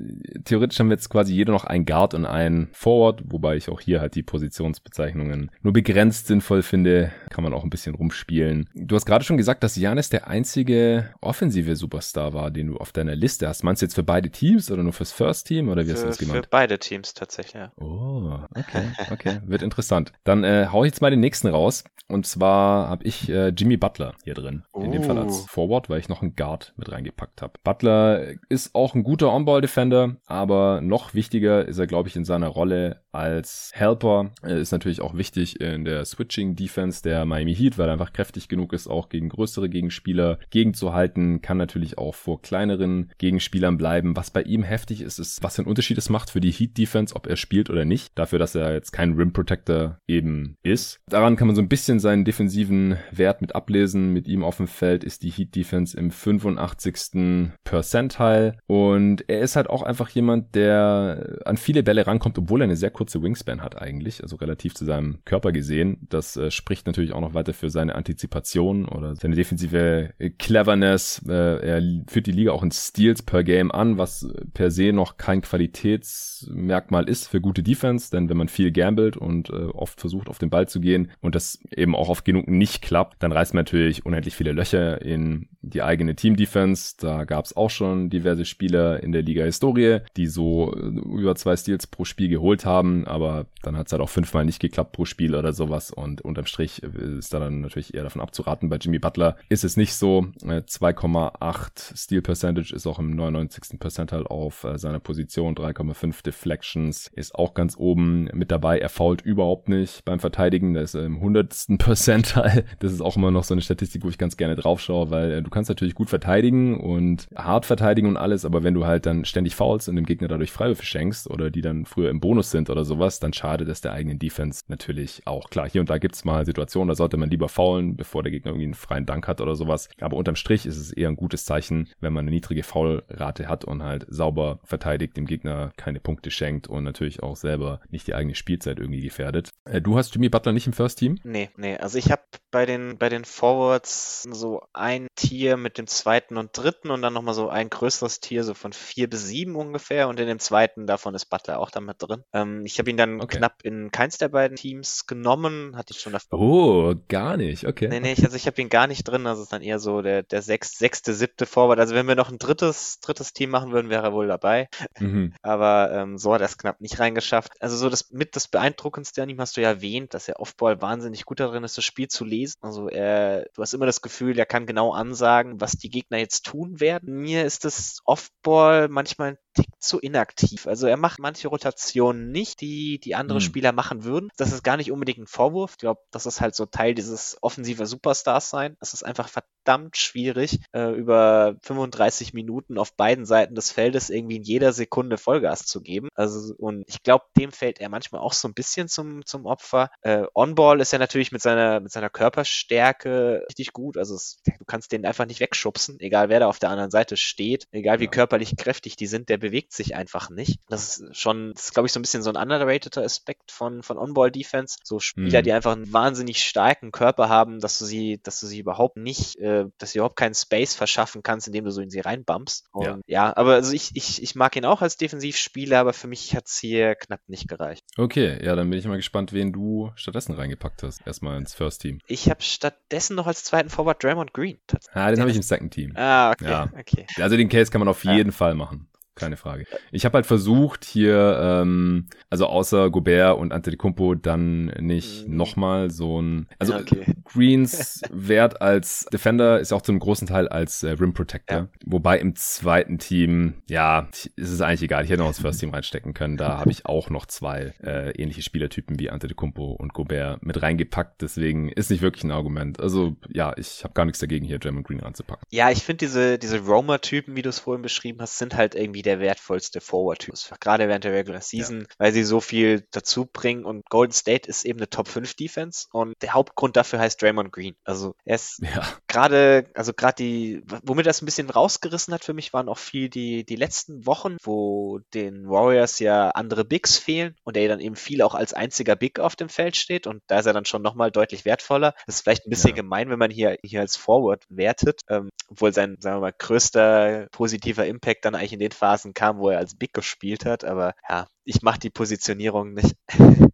theoretisch haben wir jetzt quasi jeder noch ein Guard und ein Forward, wobei ich auch hier halt die Positionsbezeichnungen nur begrenzt sinnvoll finde. Kann man auch ein bisschen rumspielen. Du hast gerade schon gesagt, dass Janis der einzige offensive Superstar war, den du auf deiner Liste hast. Meinst du jetzt für beide Teams oder nur fürs First Team oder wie hast du das gemeint? Für beide Teams tatsächlich, ja. Oh, okay, okay. Wird interessant. Dann äh, hau ich jetzt mal den nächsten raus. Und zwar habe ich äh, Jimmy Butler hier drin. In dem Fall als oh. Forward, weil ich noch einen Guard mit reingepackt habe. Butler ist auch ein guter On-Ball-Defender, aber noch wichtiger ist er, glaube ich, in seiner Rolle als Helper. Er ist natürlich auch wichtig in der Switching-Defense der Miami Heat, weil er einfach kräftig genug ist, auch gegen größere Gegenspieler gegenzuhalten, kann natürlich auch vor kleineren Gegenspielern bleiben. Was bei ihm heftig ist, ist, was einen Unterschied es macht für die Heat-Defense, ob er spielt oder nicht. Dafür, dass er jetzt kein Rim Protector eben ist. Daran kann man so ein bisschen seinen defensiven Wert mit ablesen. Mit ihm auf dem Feld ist die Heat Defense im 85. Percentile und er ist halt auch einfach jemand, der an viele Bälle rankommt, obwohl er eine sehr kurze Wingspan hat eigentlich, also relativ zu seinem Körper gesehen. Das äh, spricht natürlich auch noch weiter für seine Antizipation oder seine defensive Cleverness. Äh, er führt die Liga auch in Steals per Game an, was per se noch kein Qualitätsmerkmal ist für gute Defense, denn wenn man viel gambelt und äh, oft versucht auf den Ball zu gehen und das eben auch oft genug nicht klappt, dann reißt man natürlich unendlich viele Löcher in die eigene Team-Defense. Da gab es auch schon diverse Spieler in der Liga-Historie, die so äh, über zwei Steals pro Spiel geholt haben, aber dann hat es halt auch fünfmal nicht geklappt pro Spiel oder sowas und unterm Strich ist da dann natürlich eher davon abzuraten. Bei Jimmy Butler ist es nicht so. 2,8 Steal Percentage ist auch im 99. Percentile auf äh, seiner Position. 3,5 Deflections ist auch ganz oben mit dabei. Er fault überhaupt nicht beim Verteidigen. Das ist im 100. Percentile. Das ist auch immer noch so eine Statistik, wo ich ganz gerne drauf schaue, weil äh, du kannst natürlich gut verteidigen und hart verteidigen und alles, aber wenn du halt dann ständig faulst und dem Gegner dadurch Freiwürfe schenkst oder die dann früher im Bonus sind oder sowas, dann schadet es der eigenen Defense natürlich auch. Klar, hier und da gibt's mal Situationen, da sollte man lieber faulen, bevor der Gegner irgendwie einen freien Dank hat oder sowas. Aber unterm Strich ist es eher ein gutes Zeichen, wenn man eine niedrige Foulrate hat und halt sauber verteidigt, dem Gegner keine Punkte schenkt und natürlich auch selber nicht die eigene Spielzeit irgendwie gefährdet. Äh, du hast Jimmy Butler nicht im First Team? Nee, nee. Also ich habe bei den, bei den Forwards so ein Tier mit dem zweiten und dritten und dann nochmal so ein größeres Tier, so von vier bis sieben ungefähr. Und in dem zweiten davon ist Butler auch damit drin. Ähm, ich habe ihn dann okay. knapp in keins der beiden Teams genommen. Hatte ich schon davor. Oh, gar nicht. Okay. Nee, nee, ich, also ich habe ihn gar nicht drin. Also ist dann eher so der, der sechs, sechste, siebte Forward. Also wenn wir noch ein drittes, drittes Team machen würden, wäre er wohl dabei. Mhm. Aber ähm, so hat er es knapp nicht reingeschafft. Also so das mit das Beeindruckendste an ihm hast du ja erwähnt, dass er Offball wahnsinnig gut darin ist, das Spiel zu lesen. Also er, du hast immer das Gefühl, er kann genau ansagen, was die Gegner jetzt tun werden. Mir ist das Offball manchmal ein Tick zu inaktiv. Also er macht manche Rotationen nicht, die die andere mhm. Spieler machen würden. Das ist gar nicht unbedingt ein Vorwurf. Ich glaube, das ist halt so Teil dieses offensive Superstars sein. Es ist einfach verdammt schwierig, äh, über 35 Minuten auf beiden Seiten des Feldes irgendwie in jeder Sekunde Vollgas zu geben. Also und ich glaube, dem fällt er manchmal auch so ein bisschen zum, zum Opfer. Äh, On-Ball ist ja natürlich mit seiner, mit seiner Körperstärke richtig gut. Also es, du kannst den einfach nicht wegschubsen, egal wer da auf der anderen Seite steht, egal wie ja. körperlich kräftig die sind, der bewegt sich einfach nicht. Das ist schon, das ist, glaube ich, so ein bisschen so ein underrateder Aspekt von, von On-Ball-Defense. So Spieler, mhm. die einfach einen wahnsinnig starken Körper haben, dass du sie, dass du sie überhaupt nicht, äh, dass du überhaupt keinen Space verschaffen kannst, indem du so in sie reinbumpst. Und ja, ja aber also ich, ich, ich mag ihn auch als Defensivspieler, aber für mich hat es hier knapp nicht gereicht. Okay, ja, dann bin ich mal gespannt, wen du stattdessen reingepackt hast. Erstmal ins First Team. Ich habe stattdessen noch als zweiten Forward Draymond Green. Ah, den habe ich im Second Team. Ah, okay, ja. okay. Also den Case kann man auf jeden ja. Fall machen keine Frage. Ich habe halt versucht, hier, ähm, also außer Gobert und Antetokounmpo dann nicht mhm. nochmal so ein, also okay. Greens Wert als Defender ist auch zu einem großen Teil als äh, Rim Protector. Ja. Wobei im zweiten Team, ja, ist es eigentlich egal. Ich hätte noch das First Team reinstecken können. Da habe ich auch noch zwei äh, ähnliche Spielertypen wie Antetokounmpo und Gobert mit reingepackt. Deswegen ist nicht wirklich ein Argument. Also ja, ich habe gar nichts dagegen, hier Draymond Green anzupacken. Ja, ich finde diese, diese Roamer-Typen, wie du es vorhin beschrieben hast, sind halt irgendwie der wertvollste Forward-Typ. Gerade während der Regular Season, ja. weil sie so viel dazu bringen und Golden State ist eben eine Top 5 Defense und der Hauptgrund dafür heißt Draymond Green. Also er ist ja. gerade, also gerade die, womit das ein bisschen rausgerissen hat für mich, waren auch viel die, die letzten Wochen, wo den Warriors ja andere Bigs fehlen und er dann eben viel auch als einziger Big auf dem Feld steht und da ist er dann schon nochmal deutlich wertvoller. Das ist vielleicht ein bisschen ja. gemein, wenn man hier, hier als Forward wertet, ähm, obwohl sein, sagen wir mal, größter positiver Impact dann eigentlich in den Phasen Phasen kam, wo er als Big gespielt hat, aber ja, ich mache die Positionierung nicht.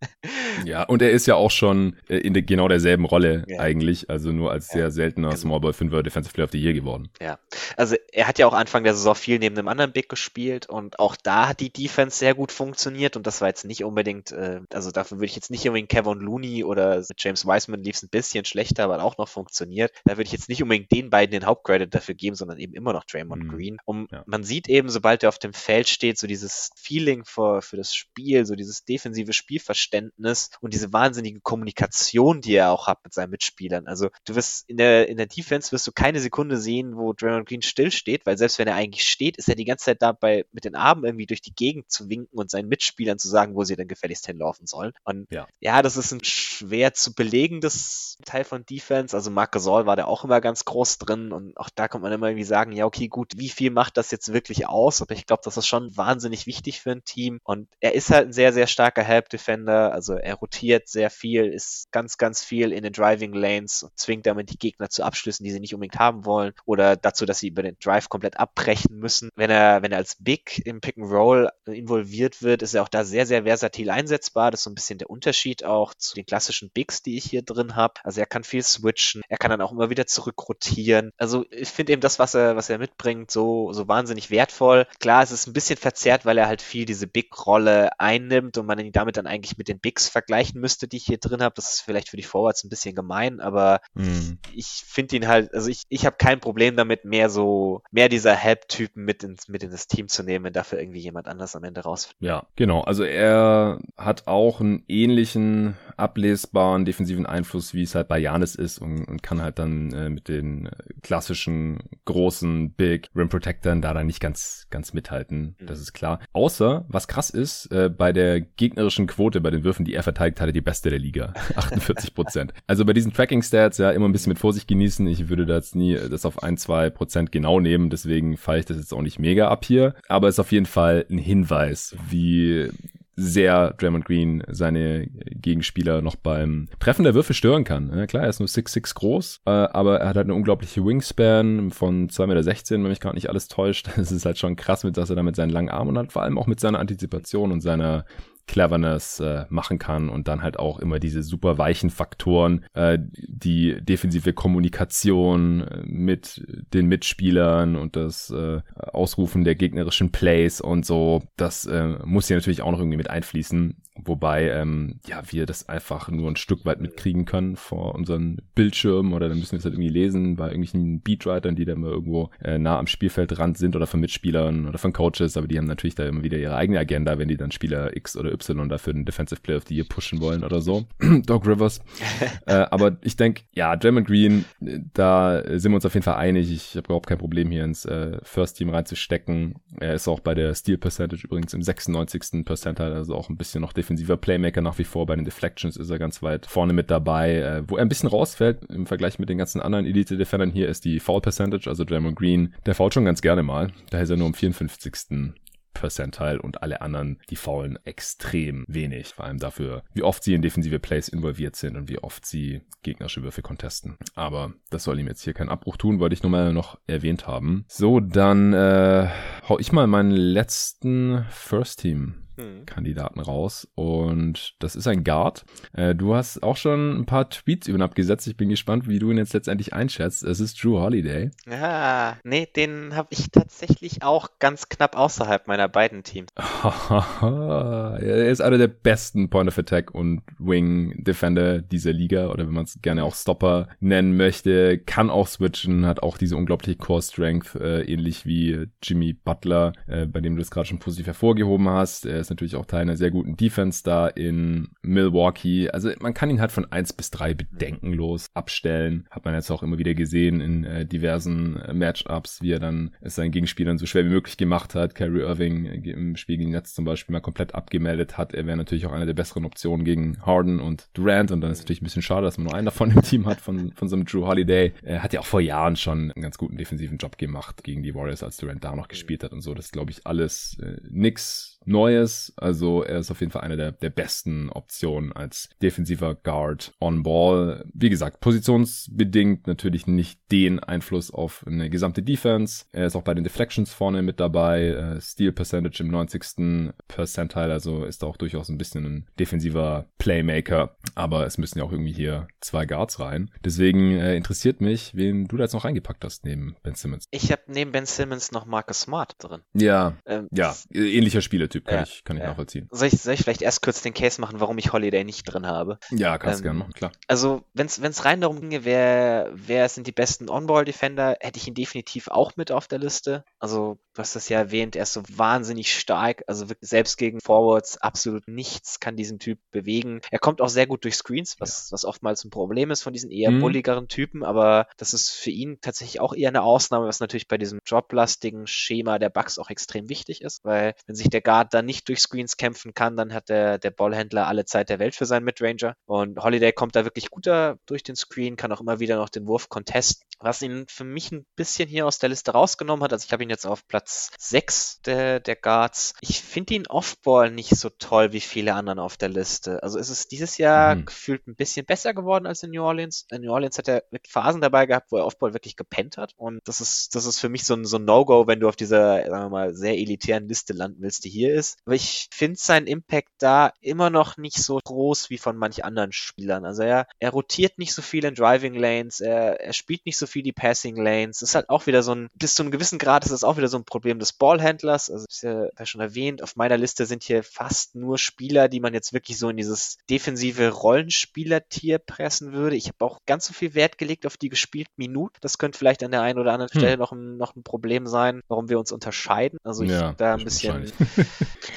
ja, und er ist ja auch schon äh, in de, genau derselben Rolle ja. eigentlich, also nur als ja, sehr seltener genau. Small Ball 5er Defensive Player of the Year geworden. Ja, also er hat ja auch Anfang der Saison viel neben einem anderen Big gespielt und auch da hat die Defense sehr gut funktioniert und das war jetzt nicht unbedingt, äh, also dafür würde ich jetzt nicht unbedingt Kevin Looney oder James Wiseman lief es ein bisschen schlechter, aber auch noch funktioniert. Da würde ich jetzt nicht unbedingt den beiden den Hauptcredit dafür geben, sondern eben immer noch Draymond mhm. Green. Und ja. man sieht eben, sobald er auf dem Feld steht, so dieses Feeling für, für das Spiel, so dieses defensive Spielverständnis und diese wahnsinnige Kommunikation, die er auch hat mit seinen Mitspielern. Also du wirst in der, in der Defense wirst du keine Sekunde sehen, wo Draymond Green still steht, weil selbst wenn er eigentlich steht, ist er die ganze Zeit dabei, mit den Armen irgendwie durch die Gegend zu winken und seinen Mitspielern zu sagen, wo sie denn gefälligst hinlaufen sollen. Und ja, ja das ist ein schwer zu belegendes Teil von Defense. Also Marc Gasol war da auch immer ganz groß drin und auch da kommt man immer irgendwie sagen, ja, okay, gut, wie viel macht das jetzt wirklich aus? Aber ich glaube, das ist schon wahnsinnig wichtig für ein Team. Und er ist halt ein sehr, sehr starker Help Defender. Also er rotiert sehr viel, ist ganz, ganz viel in den Driving Lanes und zwingt damit die Gegner zu Abschlüssen, die sie nicht unbedingt haben wollen oder dazu, dass sie über den Drive komplett abbrechen müssen. Wenn er, wenn er als Big im Pick and Roll involviert wird, ist er auch da sehr, sehr versatil einsetzbar. Das ist so ein bisschen der Unterschied auch zu den klassischen Bigs, die ich hier drin habe. Also er kann viel switchen, er kann dann auch immer wieder zurückrotieren. Also ich finde eben das, was er, was er mitbringt, so, so wahnsinnig wertvoll. Klar, es ist ein bisschen verzerrt, weil er halt viel diese Big-Rolle einnimmt und man ihn damit dann eigentlich mit den Bigs vergleichen müsste, die ich hier drin habe. Das ist vielleicht für die Forwards ein bisschen gemein, aber mhm. ich finde ihn halt, also ich, ich habe kein Problem damit, mehr so, mehr dieser Help-Typen mit ins, mit in das Team zu nehmen, wenn dafür irgendwie jemand anders am Ende rausfällt. Ja, genau. Also er hat auch einen ähnlichen ablesbaren defensiven Einfluss, wie es halt bei Janis ist und, und kann halt dann äh, mit den klassischen großen Big Rim Protectoren da dann nicht ganz, ganz mithalten. Mhm. Das ist klar. Außer, was krass ist, äh, bei der gegnerischen Quote bei den Würfen, die er verteidigt hatte, die beste der Liga. 48 Prozent. also bei diesen Tracking Stats ja immer ein bisschen mit Vorsicht genießen. Ich würde da jetzt nie das auf ein, zwei Prozent genau nehmen. Deswegen fahre ich das jetzt auch nicht mega ab hier. Aber es ist auf jeden Fall ein Hinweis, wie sehr Draymond Green seine Gegenspieler noch beim Treffen der Würfe stören kann. Ja, klar, er ist nur 6'6 groß, äh, aber er hat halt eine unglaubliche Wingspan von 2,16 Meter, wenn mich gerade nicht alles täuscht. Das ist halt schon krass, mit dass er da mit seinen langen Armen und halt vor allem auch mit seiner Antizipation und seiner Cleverness äh, machen kann und dann halt auch immer diese super weichen Faktoren, äh, die defensive Kommunikation äh, mit den Mitspielern und das äh, Ausrufen der gegnerischen Plays und so, das äh, muss hier natürlich auch noch irgendwie mit einfließen. Wobei, ähm, ja, wir das einfach nur ein Stück weit mitkriegen können vor unseren Bildschirmen oder dann müssen wir es halt irgendwie lesen bei irgendwelchen Beatwritern, die da immer irgendwo äh, nah am Spielfeldrand sind oder von Mitspielern oder von Coaches, aber die haben natürlich da immer wieder ihre eigene Agenda, wenn die dann Spieler X oder Y dafür den Defensive Player of the Year pushen wollen oder so. Doc Rivers. äh, aber ich denke, ja, Draymond Green, da sind wir uns auf jeden Fall einig. Ich habe überhaupt kein Problem hier ins äh, First Team reinzustecken. Er ist auch bei der Steal Percentage übrigens im 96. Percentile, also auch ein bisschen noch defensiver Playmaker nach wie vor. Bei den Deflections ist er ganz weit vorne mit dabei. Äh, wo er ein bisschen rausfällt im Vergleich mit den ganzen anderen Elite-Defendern hier ist die Foul Percentage, also Draymond Green. Der fault schon ganz gerne mal. Da ist er nur im 54. Percentile und alle anderen, die faulen extrem wenig. Vor allem dafür, wie oft sie in defensive Plays involviert sind und wie oft sie gegnerische Würfe contesten. Aber das soll ihm jetzt hier keinen Abbruch tun, wollte ich nur mal noch erwähnt haben. So, dann äh, hau ich mal meinen letzten First Team hm. Kandidaten raus. Und das ist ein Guard. Äh, du hast auch schon ein paar Tweets über ihn abgesetzt. Ich bin gespannt, wie du ihn jetzt letztendlich einschätzt. Es ist Drew Holiday. Ja, nee, den habe ich tatsächlich auch ganz knapp außerhalb meiner beiden Teams. er ist einer der besten Point of Attack und Wing Defender dieser Liga oder wenn man es gerne auch Stopper nennen möchte. Kann auch switchen, hat auch diese unglaubliche Core Strength, äh, ähnlich wie Jimmy Butler, äh, bei dem du es gerade schon positiv hervorgehoben hast. Er ist natürlich auch Teil einer sehr guten Defense da in Milwaukee. Also man kann ihn halt von eins bis drei bedenkenlos abstellen. Hat man jetzt auch immer wieder gesehen in äh, diversen äh, Matchups, wie er dann es seinen Gegenspielern so schwer wie möglich gemacht hat. Kyrie Irving äh, im Spiel gegen Netz zum Beispiel mal komplett abgemeldet hat. Er wäre natürlich auch eine der besseren Optionen gegen Harden und Durant. Und dann ist es natürlich ein bisschen schade, dass man nur einen davon im Team hat, von, von so einem Drew Holiday. Er hat ja auch vor Jahren schon einen ganz guten defensiven Job gemacht gegen die Warriors, als Durant da noch gespielt hat und so. Das glaube ich, alles äh, nix Neues. Also er ist auf jeden Fall eine der, der besten Optionen als defensiver Guard on Ball. Wie gesagt, positionsbedingt natürlich nicht den Einfluss auf eine gesamte Defense. Er ist auch bei den Deflections vorne mit dabei. Äh, Steal Percentage im 90. Percentile, also ist auch durchaus ein bisschen ein defensiver Playmaker. Aber es müssen ja auch irgendwie hier zwei Guards rein. Deswegen äh, interessiert mich, wen du da jetzt noch reingepackt hast neben Ben Simmons. Ich habe neben Ben Simmons noch Marcus Smart drin. Ja, ähm, ja, ähnlicher Spieler Typ, kann ja, ich, kann ich ja. nachvollziehen. Soll ich, soll ich vielleicht erst kurz den Case machen, warum ich Holiday nicht drin habe? Ja, kannst ähm, gerne machen, klar. Also, wenn es rein darum ginge, wer, wer sind die besten On-Ball-Defender, hätte ich ihn definitiv auch mit auf der Liste. Also, du hast das ja erwähnt, er ist so wahnsinnig stark, also wirklich selbst gegen Forwards absolut nichts kann diesen Typ bewegen. Er kommt auch sehr gut durch Screens, was, was oftmals ein Problem ist von diesen eher mhm. bulligeren Typen, aber das ist für ihn tatsächlich auch eher eine Ausnahme, was natürlich bei diesem droplastigen Schema der Bugs auch extrem wichtig ist, weil wenn sich der Guard da nicht durch Screens kämpfen kann, dann hat der, der Ballhändler alle Zeit der Welt für seinen Midranger. Und Holiday kommt da wirklich guter durch den Screen, kann auch immer wieder noch den Wurf contesten. Was ihn für mich ein bisschen hier aus der Liste rausgenommen hat, also ich habe ihn jetzt auf Platz 6 der, der Guards. Ich finde ihn Offball nicht so toll wie viele anderen auf der Liste. Also ist es dieses Jahr mhm. gefühlt ein bisschen besser geworden als in New Orleans. In New Orleans hat er Phasen dabei gehabt, wo er Offball wirklich gepennt hat. Und das ist, das ist für mich so ein, so ein No-Go, wenn du auf dieser, sagen wir mal, sehr elitären Liste landen willst, die hier ist. Aber ich finde seinen Impact da immer noch nicht so groß wie von manch anderen Spielern. Also er, er rotiert nicht so viel in Driving Lanes, er, er spielt nicht so viel die Passing Lanes. Das ist halt auch wieder so ein, bis zu einem gewissen Grad ist das auch wieder so ein Problem des Ballhändlers. Also ich habe ja schon erwähnt, auf meiner Liste sind hier fast nur Spieler, die man jetzt wirklich so in dieses defensive Rollenspielertier pressen würde. Ich habe auch ganz so viel Wert gelegt auf die gespielten Minuten. Das könnte vielleicht an der einen oder anderen hm. Stelle noch ein, noch ein Problem sein, warum wir uns unterscheiden. Also ich ja, da ein bisschen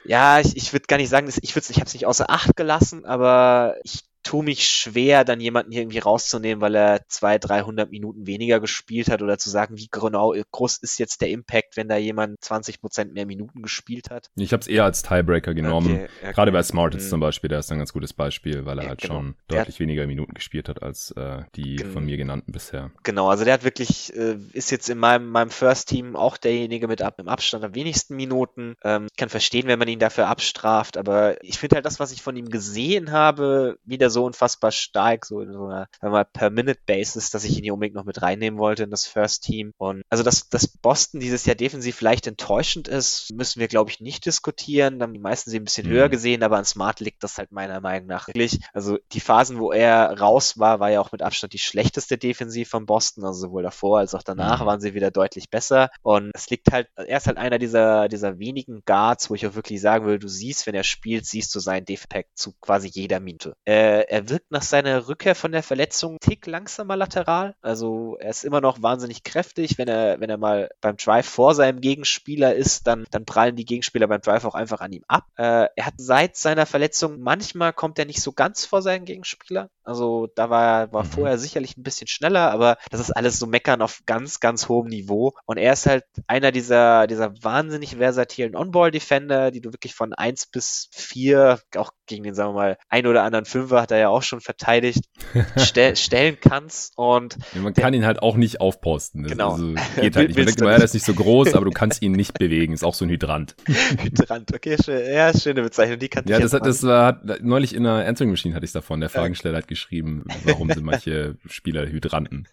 ja, ich, ich würde gar nicht sagen, ich, ich habe es nicht außer Acht gelassen, aber ich tue mich schwer, dann jemanden hier irgendwie rauszunehmen, weil er zwei, 300 Minuten weniger gespielt hat oder zu sagen, wie genau groß ist jetzt der Impact, wenn da jemand 20 Prozent mehr Minuten gespielt hat. Ich habe es eher als Tiebreaker genommen. Okay, okay. Gerade bei Smart jetzt mhm. zum Beispiel, der ist ein ganz gutes Beispiel, weil er ja, halt genau. schon deutlich hat, weniger Minuten gespielt hat als äh, die von mir genannten bisher. Genau, also der hat wirklich, äh, ist jetzt in meinem, meinem First Team auch derjenige mit ab, im Abstand am wenigsten Minuten. Ähm, ich kann verstehen, wenn man ihn dafür abstraft, aber ich finde halt das, was ich von ihm gesehen habe, wieder so so unfassbar stark, so in so einer, mal, per Minute Basis, dass ich ihn hier unbedingt noch mit reinnehmen wollte in das First Team. Und also, dass, dass Boston dieses Jahr defensiv vielleicht enttäuschend ist, müssen wir, glaube ich, nicht diskutieren. Da haben die meisten sie ein bisschen mhm. höher gesehen, aber an Smart liegt das halt meiner Meinung nach wirklich. Also die Phasen, wo er raus war, war ja auch mit Abstand die schlechteste Defensiv von Boston. Also sowohl davor als auch danach mhm. waren sie wieder deutlich besser. Und es liegt halt, er ist halt einer dieser, dieser wenigen Guards, wo ich auch wirklich sagen will, du siehst, wenn er spielt, siehst du seinen Defekt zu quasi jeder Minute. Äh, er wirkt nach seiner Rückkehr von der Verletzung einen Tick langsamer lateral. Also er ist immer noch wahnsinnig kräftig. Wenn er, wenn er mal beim Drive vor seinem Gegenspieler ist, dann, dann prallen die Gegenspieler beim Drive auch einfach an ihm ab. Äh, er hat seit seiner Verletzung, manchmal kommt er nicht so ganz vor seinen Gegenspieler. Also da war, war mhm. vorher sicherlich ein bisschen schneller, aber das ist alles so meckern auf ganz, ganz hohem Niveau. Und er ist halt einer dieser, dieser wahnsinnig versatilen On-Ball-Defender, die du wirklich von 1 bis 4 auch gegen den, sagen wir mal, ein oder anderen Fünfer hat er ja auch schon verteidigt, stell, stellen kannst und ja, man kann ihn halt auch nicht aufposten. Das genau. Also, geht halt nicht. Man denkt immer, ja, der ist nicht so groß, aber du kannst ihn nicht bewegen. Ist auch so ein Hydrant. Hydrant, okay, schön. Ja, schöne Bezeichnung. Die kann ja, das, hat, das war, hat, neulich in einer Answering Machine hatte ich davon. Der Fragensteller hat geschrieben, warum sind manche Spieler Hydranten.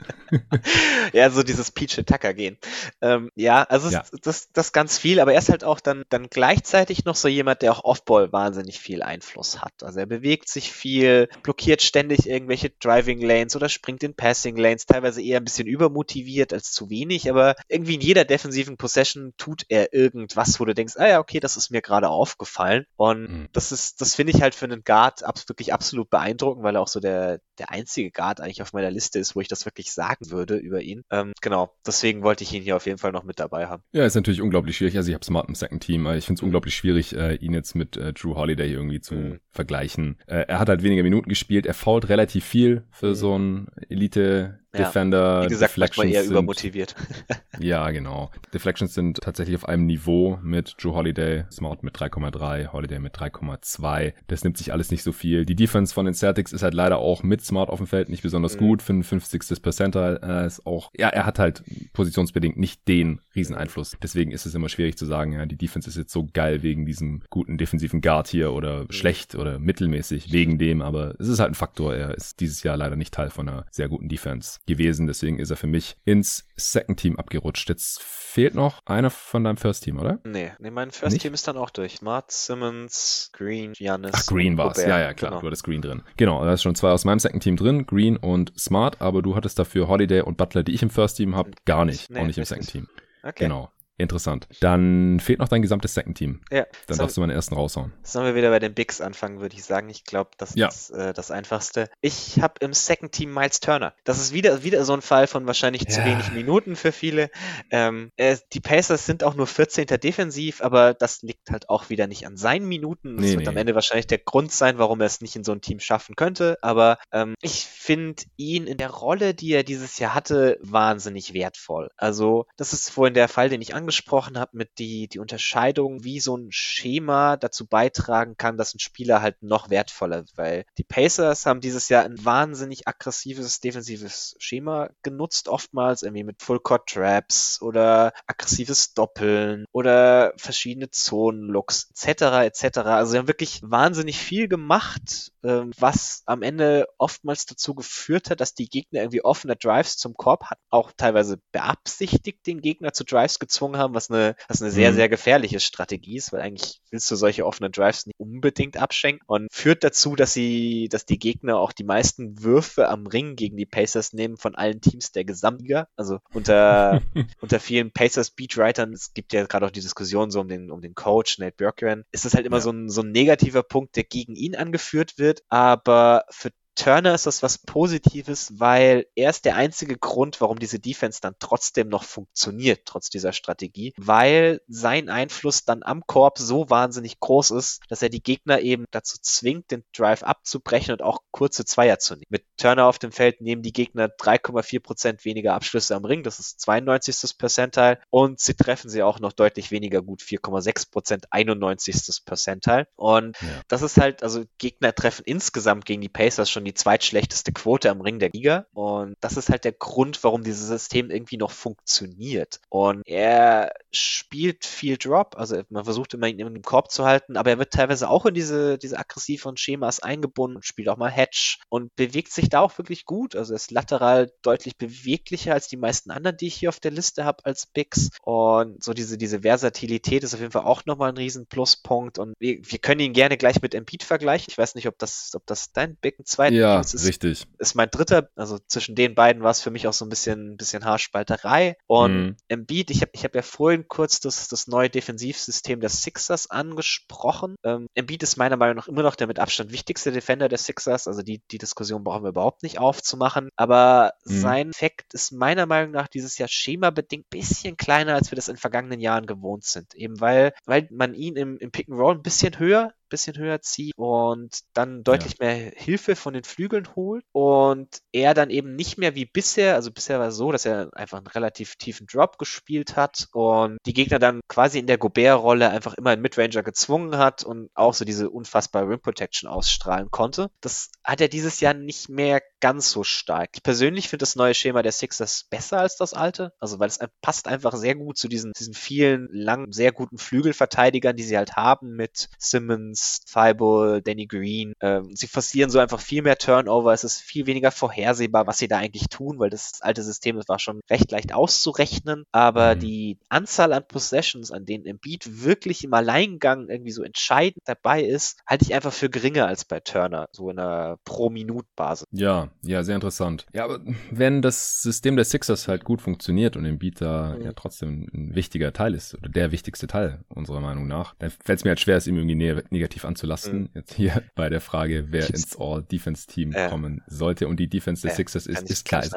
ja, so dieses Peach Attacker gehen. Ähm, ja, also ja. Das, das ganz viel, aber er ist halt auch dann, dann gleichzeitig noch so jemand, der auch Offball wahnsinnig viel Einfluss hat. Also er bewegt sich viel, blockiert ständig irgendwelche Driving Lanes oder springt in Passing Lanes, teilweise eher ein bisschen übermotiviert als zu wenig, aber irgendwie in jeder defensiven Possession tut er irgendwas, wo du denkst, ah ja, okay, das ist mir gerade aufgefallen. Und mhm. das ist, das finde ich halt für einen Guard wirklich absolut beeindruckend, weil er auch so der, der einzige Guard eigentlich auf meiner Liste ist, wo ich das wirklich sagen würde über ihn. Ähm, genau, deswegen wollte ich ihn hier auf jeden Fall noch mit dabei haben. Ja, ist natürlich unglaublich schwierig. Also ich habe Smart im Second Team, ich finde es unglaublich schwierig, äh, ihn jetzt mit äh, Drew Holiday irgendwie zu mhm. vergleichen. Äh, er hat halt weniger Minuten gespielt, er fault relativ viel für so einen Elite Defender. Ja, wie gesagt, manchmal eher sind, übermotiviert. ja, genau. Deflections sind tatsächlich auf einem Niveau mit Drew Holiday, Smart mit 3,3, Holiday mit 3,2. Das nimmt sich alles nicht so viel. Die Defense von den Celtics ist halt leider auch mit Smart auf dem Feld nicht besonders mhm. gut. 55. Percentile äh, ist auch, ja, er hat halt positionsbedingt nicht den Rieseneinfluss. Deswegen ist es immer schwierig zu sagen, ja, die Defense ist jetzt so geil wegen diesem guten defensiven Guard hier oder mhm. schlecht oder mittelmäßig wegen dem, aber es ist halt ein Faktor. Er ist dieses Jahr leider nicht Teil von einer sehr guten Defense gewesen. Deswegen ist er für mich ins Second Team abgerutscht. Jetzt fehlt noch einer von deinem First Team, oder? Nee, nee mein First Nicht? Team ist dann auch durch. Mart Simmons, Green, Giannis. Ach, Green war's. Ja, ja, klar. Genau. Du hattest Green drin. Genau, da ist schon zwei aus meinem Second Team drin, Green und Smart, aber du hattest dafür Holiday und Butler, die ich im First Team habe, gar nicht. Nee, auch nicht im Second Team. Okay. Genau. Interessant. Dann fehlt noch dein gesamtes Second Team. Ja. Dann darfst du meinen ersten raushauen. Sollen wir wieder bei den Bigs anfangen, würde ich sagen. Ich glaube, das ja. ist äh, das Einfachste. Ich habe im Second Team Miles Turner. Das ist wieder, wieder so ein Fall von wahrscheinlich ja. zu wenig Minuten für viele. Ähm, äh, die Pacers sind auch nur 14. defensiv, aber das liegt halt auch wieder nicht an seinen Minuten. Das nee, wird nee. am Ende wahrscheinlich der Grund sein, warum er es nicht in so ein Team schaffen könnte. Aber ähm, ich finde ihn in der Rolle, die er dieses Jahr hatte, wahnsinnig wertvoll. Also, das ist vorhin der Fall, den ich angesprochen angesprochen habe mit die, die Unterscheidung, wie so ein Schema dazu beitragen kann, dass ein Spieler halt noch wertvoller wird. Weil die Pacers haben dieses Jahr ein wahnsinnig aggressives defensives Schema genutzt, oftmals irgendwie mit Full Court Traps oder aggressives Doppeln oder verschiedene Zonen-Looks etc. etc. Also sie haben wirklich wahnsinnig viel gemacht, ähm, was am Ende oftmals dazu geführt hat, dass die Gegner irgendwie offene Drives zum Korb hatten, auch teilweise beabsichtigt den Gegner zu Drives gezwungen haben, was eine, was eine sehr, mhm. sehr gefährliche Strategie ist, weil eigentlich willst du solche offenen Drives nicht unbedingt abschenken und führt dazu, dass sie, dass die Gegner auch die meisten Würfe am Ring gegen die Pacers nehmen von allen Teams der Gesamtliga. Also unter, unter vielen Pacers Beatwritern, es gibt ja gerade auch die Diskussion so um den, um den Coach, Nate Björkgren, ist das halt immer ja. so ein, so ein negativer Punkt, der gegen ihn angeführt wird, aber für Turner ist das was Positives, weil er ist der einzige Grund, warum diese Defense dann trotzdem noch funktioniert, trotz dieser Strategie, weil sein Einfluss dann am Korb so wahnsinnig groß ist, dass er die Gegner eben dazu zwingt, den Drive abzubrechen und auch kurze Zweier zu nehmen. Mit Turner auf dem Feld nehmen die Gegner 3,4 Prozent weniger Abschlüsse am Ring, das ist 92. Percentile und sie treffen sie auch noch deutlich weniger gut, 4,6%, Prozent, 91. Percentile und ja. das ist halt, also Gegner treffen insgesamt gegen die Pacers schon schon die zweitschlechteste Quote am Ring der Liga. Und das ist halt der Grund, warum dieses System irgendwie noch funktioniert. Und er spielt viel Drop, also man versucht immer ihn im Korb zu halten, aber er wird teilweise auch in diese, diese aggressiven Schemas eingebunden und spielt auch mal Hedge und bewegt sich da auch wirklich gut. Also ist lateral deutlich beweglicher als die meisten anderen, die ich hier auf der Liste habe als Bigs. Und so diese, diese Versatilität ist auf jeden Fall auch nochmal ein riesen Pluspunkt. Und wir, wir können ihn gerne gleich mit Embiid vergleichen. Ich weiß nicht, ob das, ob das dein Big ein zweiter ja, ist, richtig. Ist mein dritter, also zwischen den beiden war es für mich auch so ein bisschen, bisschen Haarspalterei. Und mhm. Embiid, ich habe ich hab ja vorhin kurz das, das neue Defensivsystem der Sixers angesprochen. Ähm, Embiid ist meiner Meinung nach immer noch der mit Abstand wichtigste Defender der Sixers. Also die, die Diskussion brauchen wir überhaupt nicht aufzumachen. Aber mhm. sein Effekt ist meiner Meinung nach dieses Jahr schemabedingt bisschen kleiner, als wir das in vergangenen Jahren gewohnt sind. Eben weil, weil man ihn im, im Pick and Roll ein bisschen höher bisschen höher zieht und dann deutlich ja. mehr Hilfe von den Flügeln holt und er dann eben nicht mehr wie bisher, also bisher war es so, dass er einfach einen relativ tiefen Drop gespielt hat und die Gegner dann quasi in der Gobert-Rolle einfach immer einen Midranger gezwungen hat und auch so diese unfassbare Rim Protection ausstrahlen konnte. Das hat er dieses Jahr nicht mehr ganz so stark. Ich persönlich finde das neue Schema der Sixers besser als das alte, also weil es passt einfach sehr gut zu diesen, diesen vielen langen, sehr guten Flügelverteidigern, die sie halt haben mit Simmons, Thibault, Danny Green. Ähm, sie forcieren so einfach viel mehr Turnover, es ist viel weniger vorhersehbar, was sie da eigentlich tun, weil das alte System, das war schon recht leicht auszurechnen, aber mhm. die Anzahl an Possessions, an denen Embiid wirklich im Alleingang irgendwie so entscheidend dabei ist, halte ich einfach für geringer als bei Turner, so in einer Pro-Minut-Basis. Ja, ja, sehr interessant. Ja, aber wenn das System der Sixers halt gut funktioniert und Embiid da mhm. ja trotzdem ein wichtiger Teil ist, oder der wichtigste Teil unserer Meinung nach, dann fällt es mir halt schwer, es ihm irgendwie ne negativ anzulasten. Mhm. Jetzt hier bei der Frage, wer ins All-Defense-Team äh, kommen sollte. Und die Defense der äh, Sixers ist, ist klar. Ist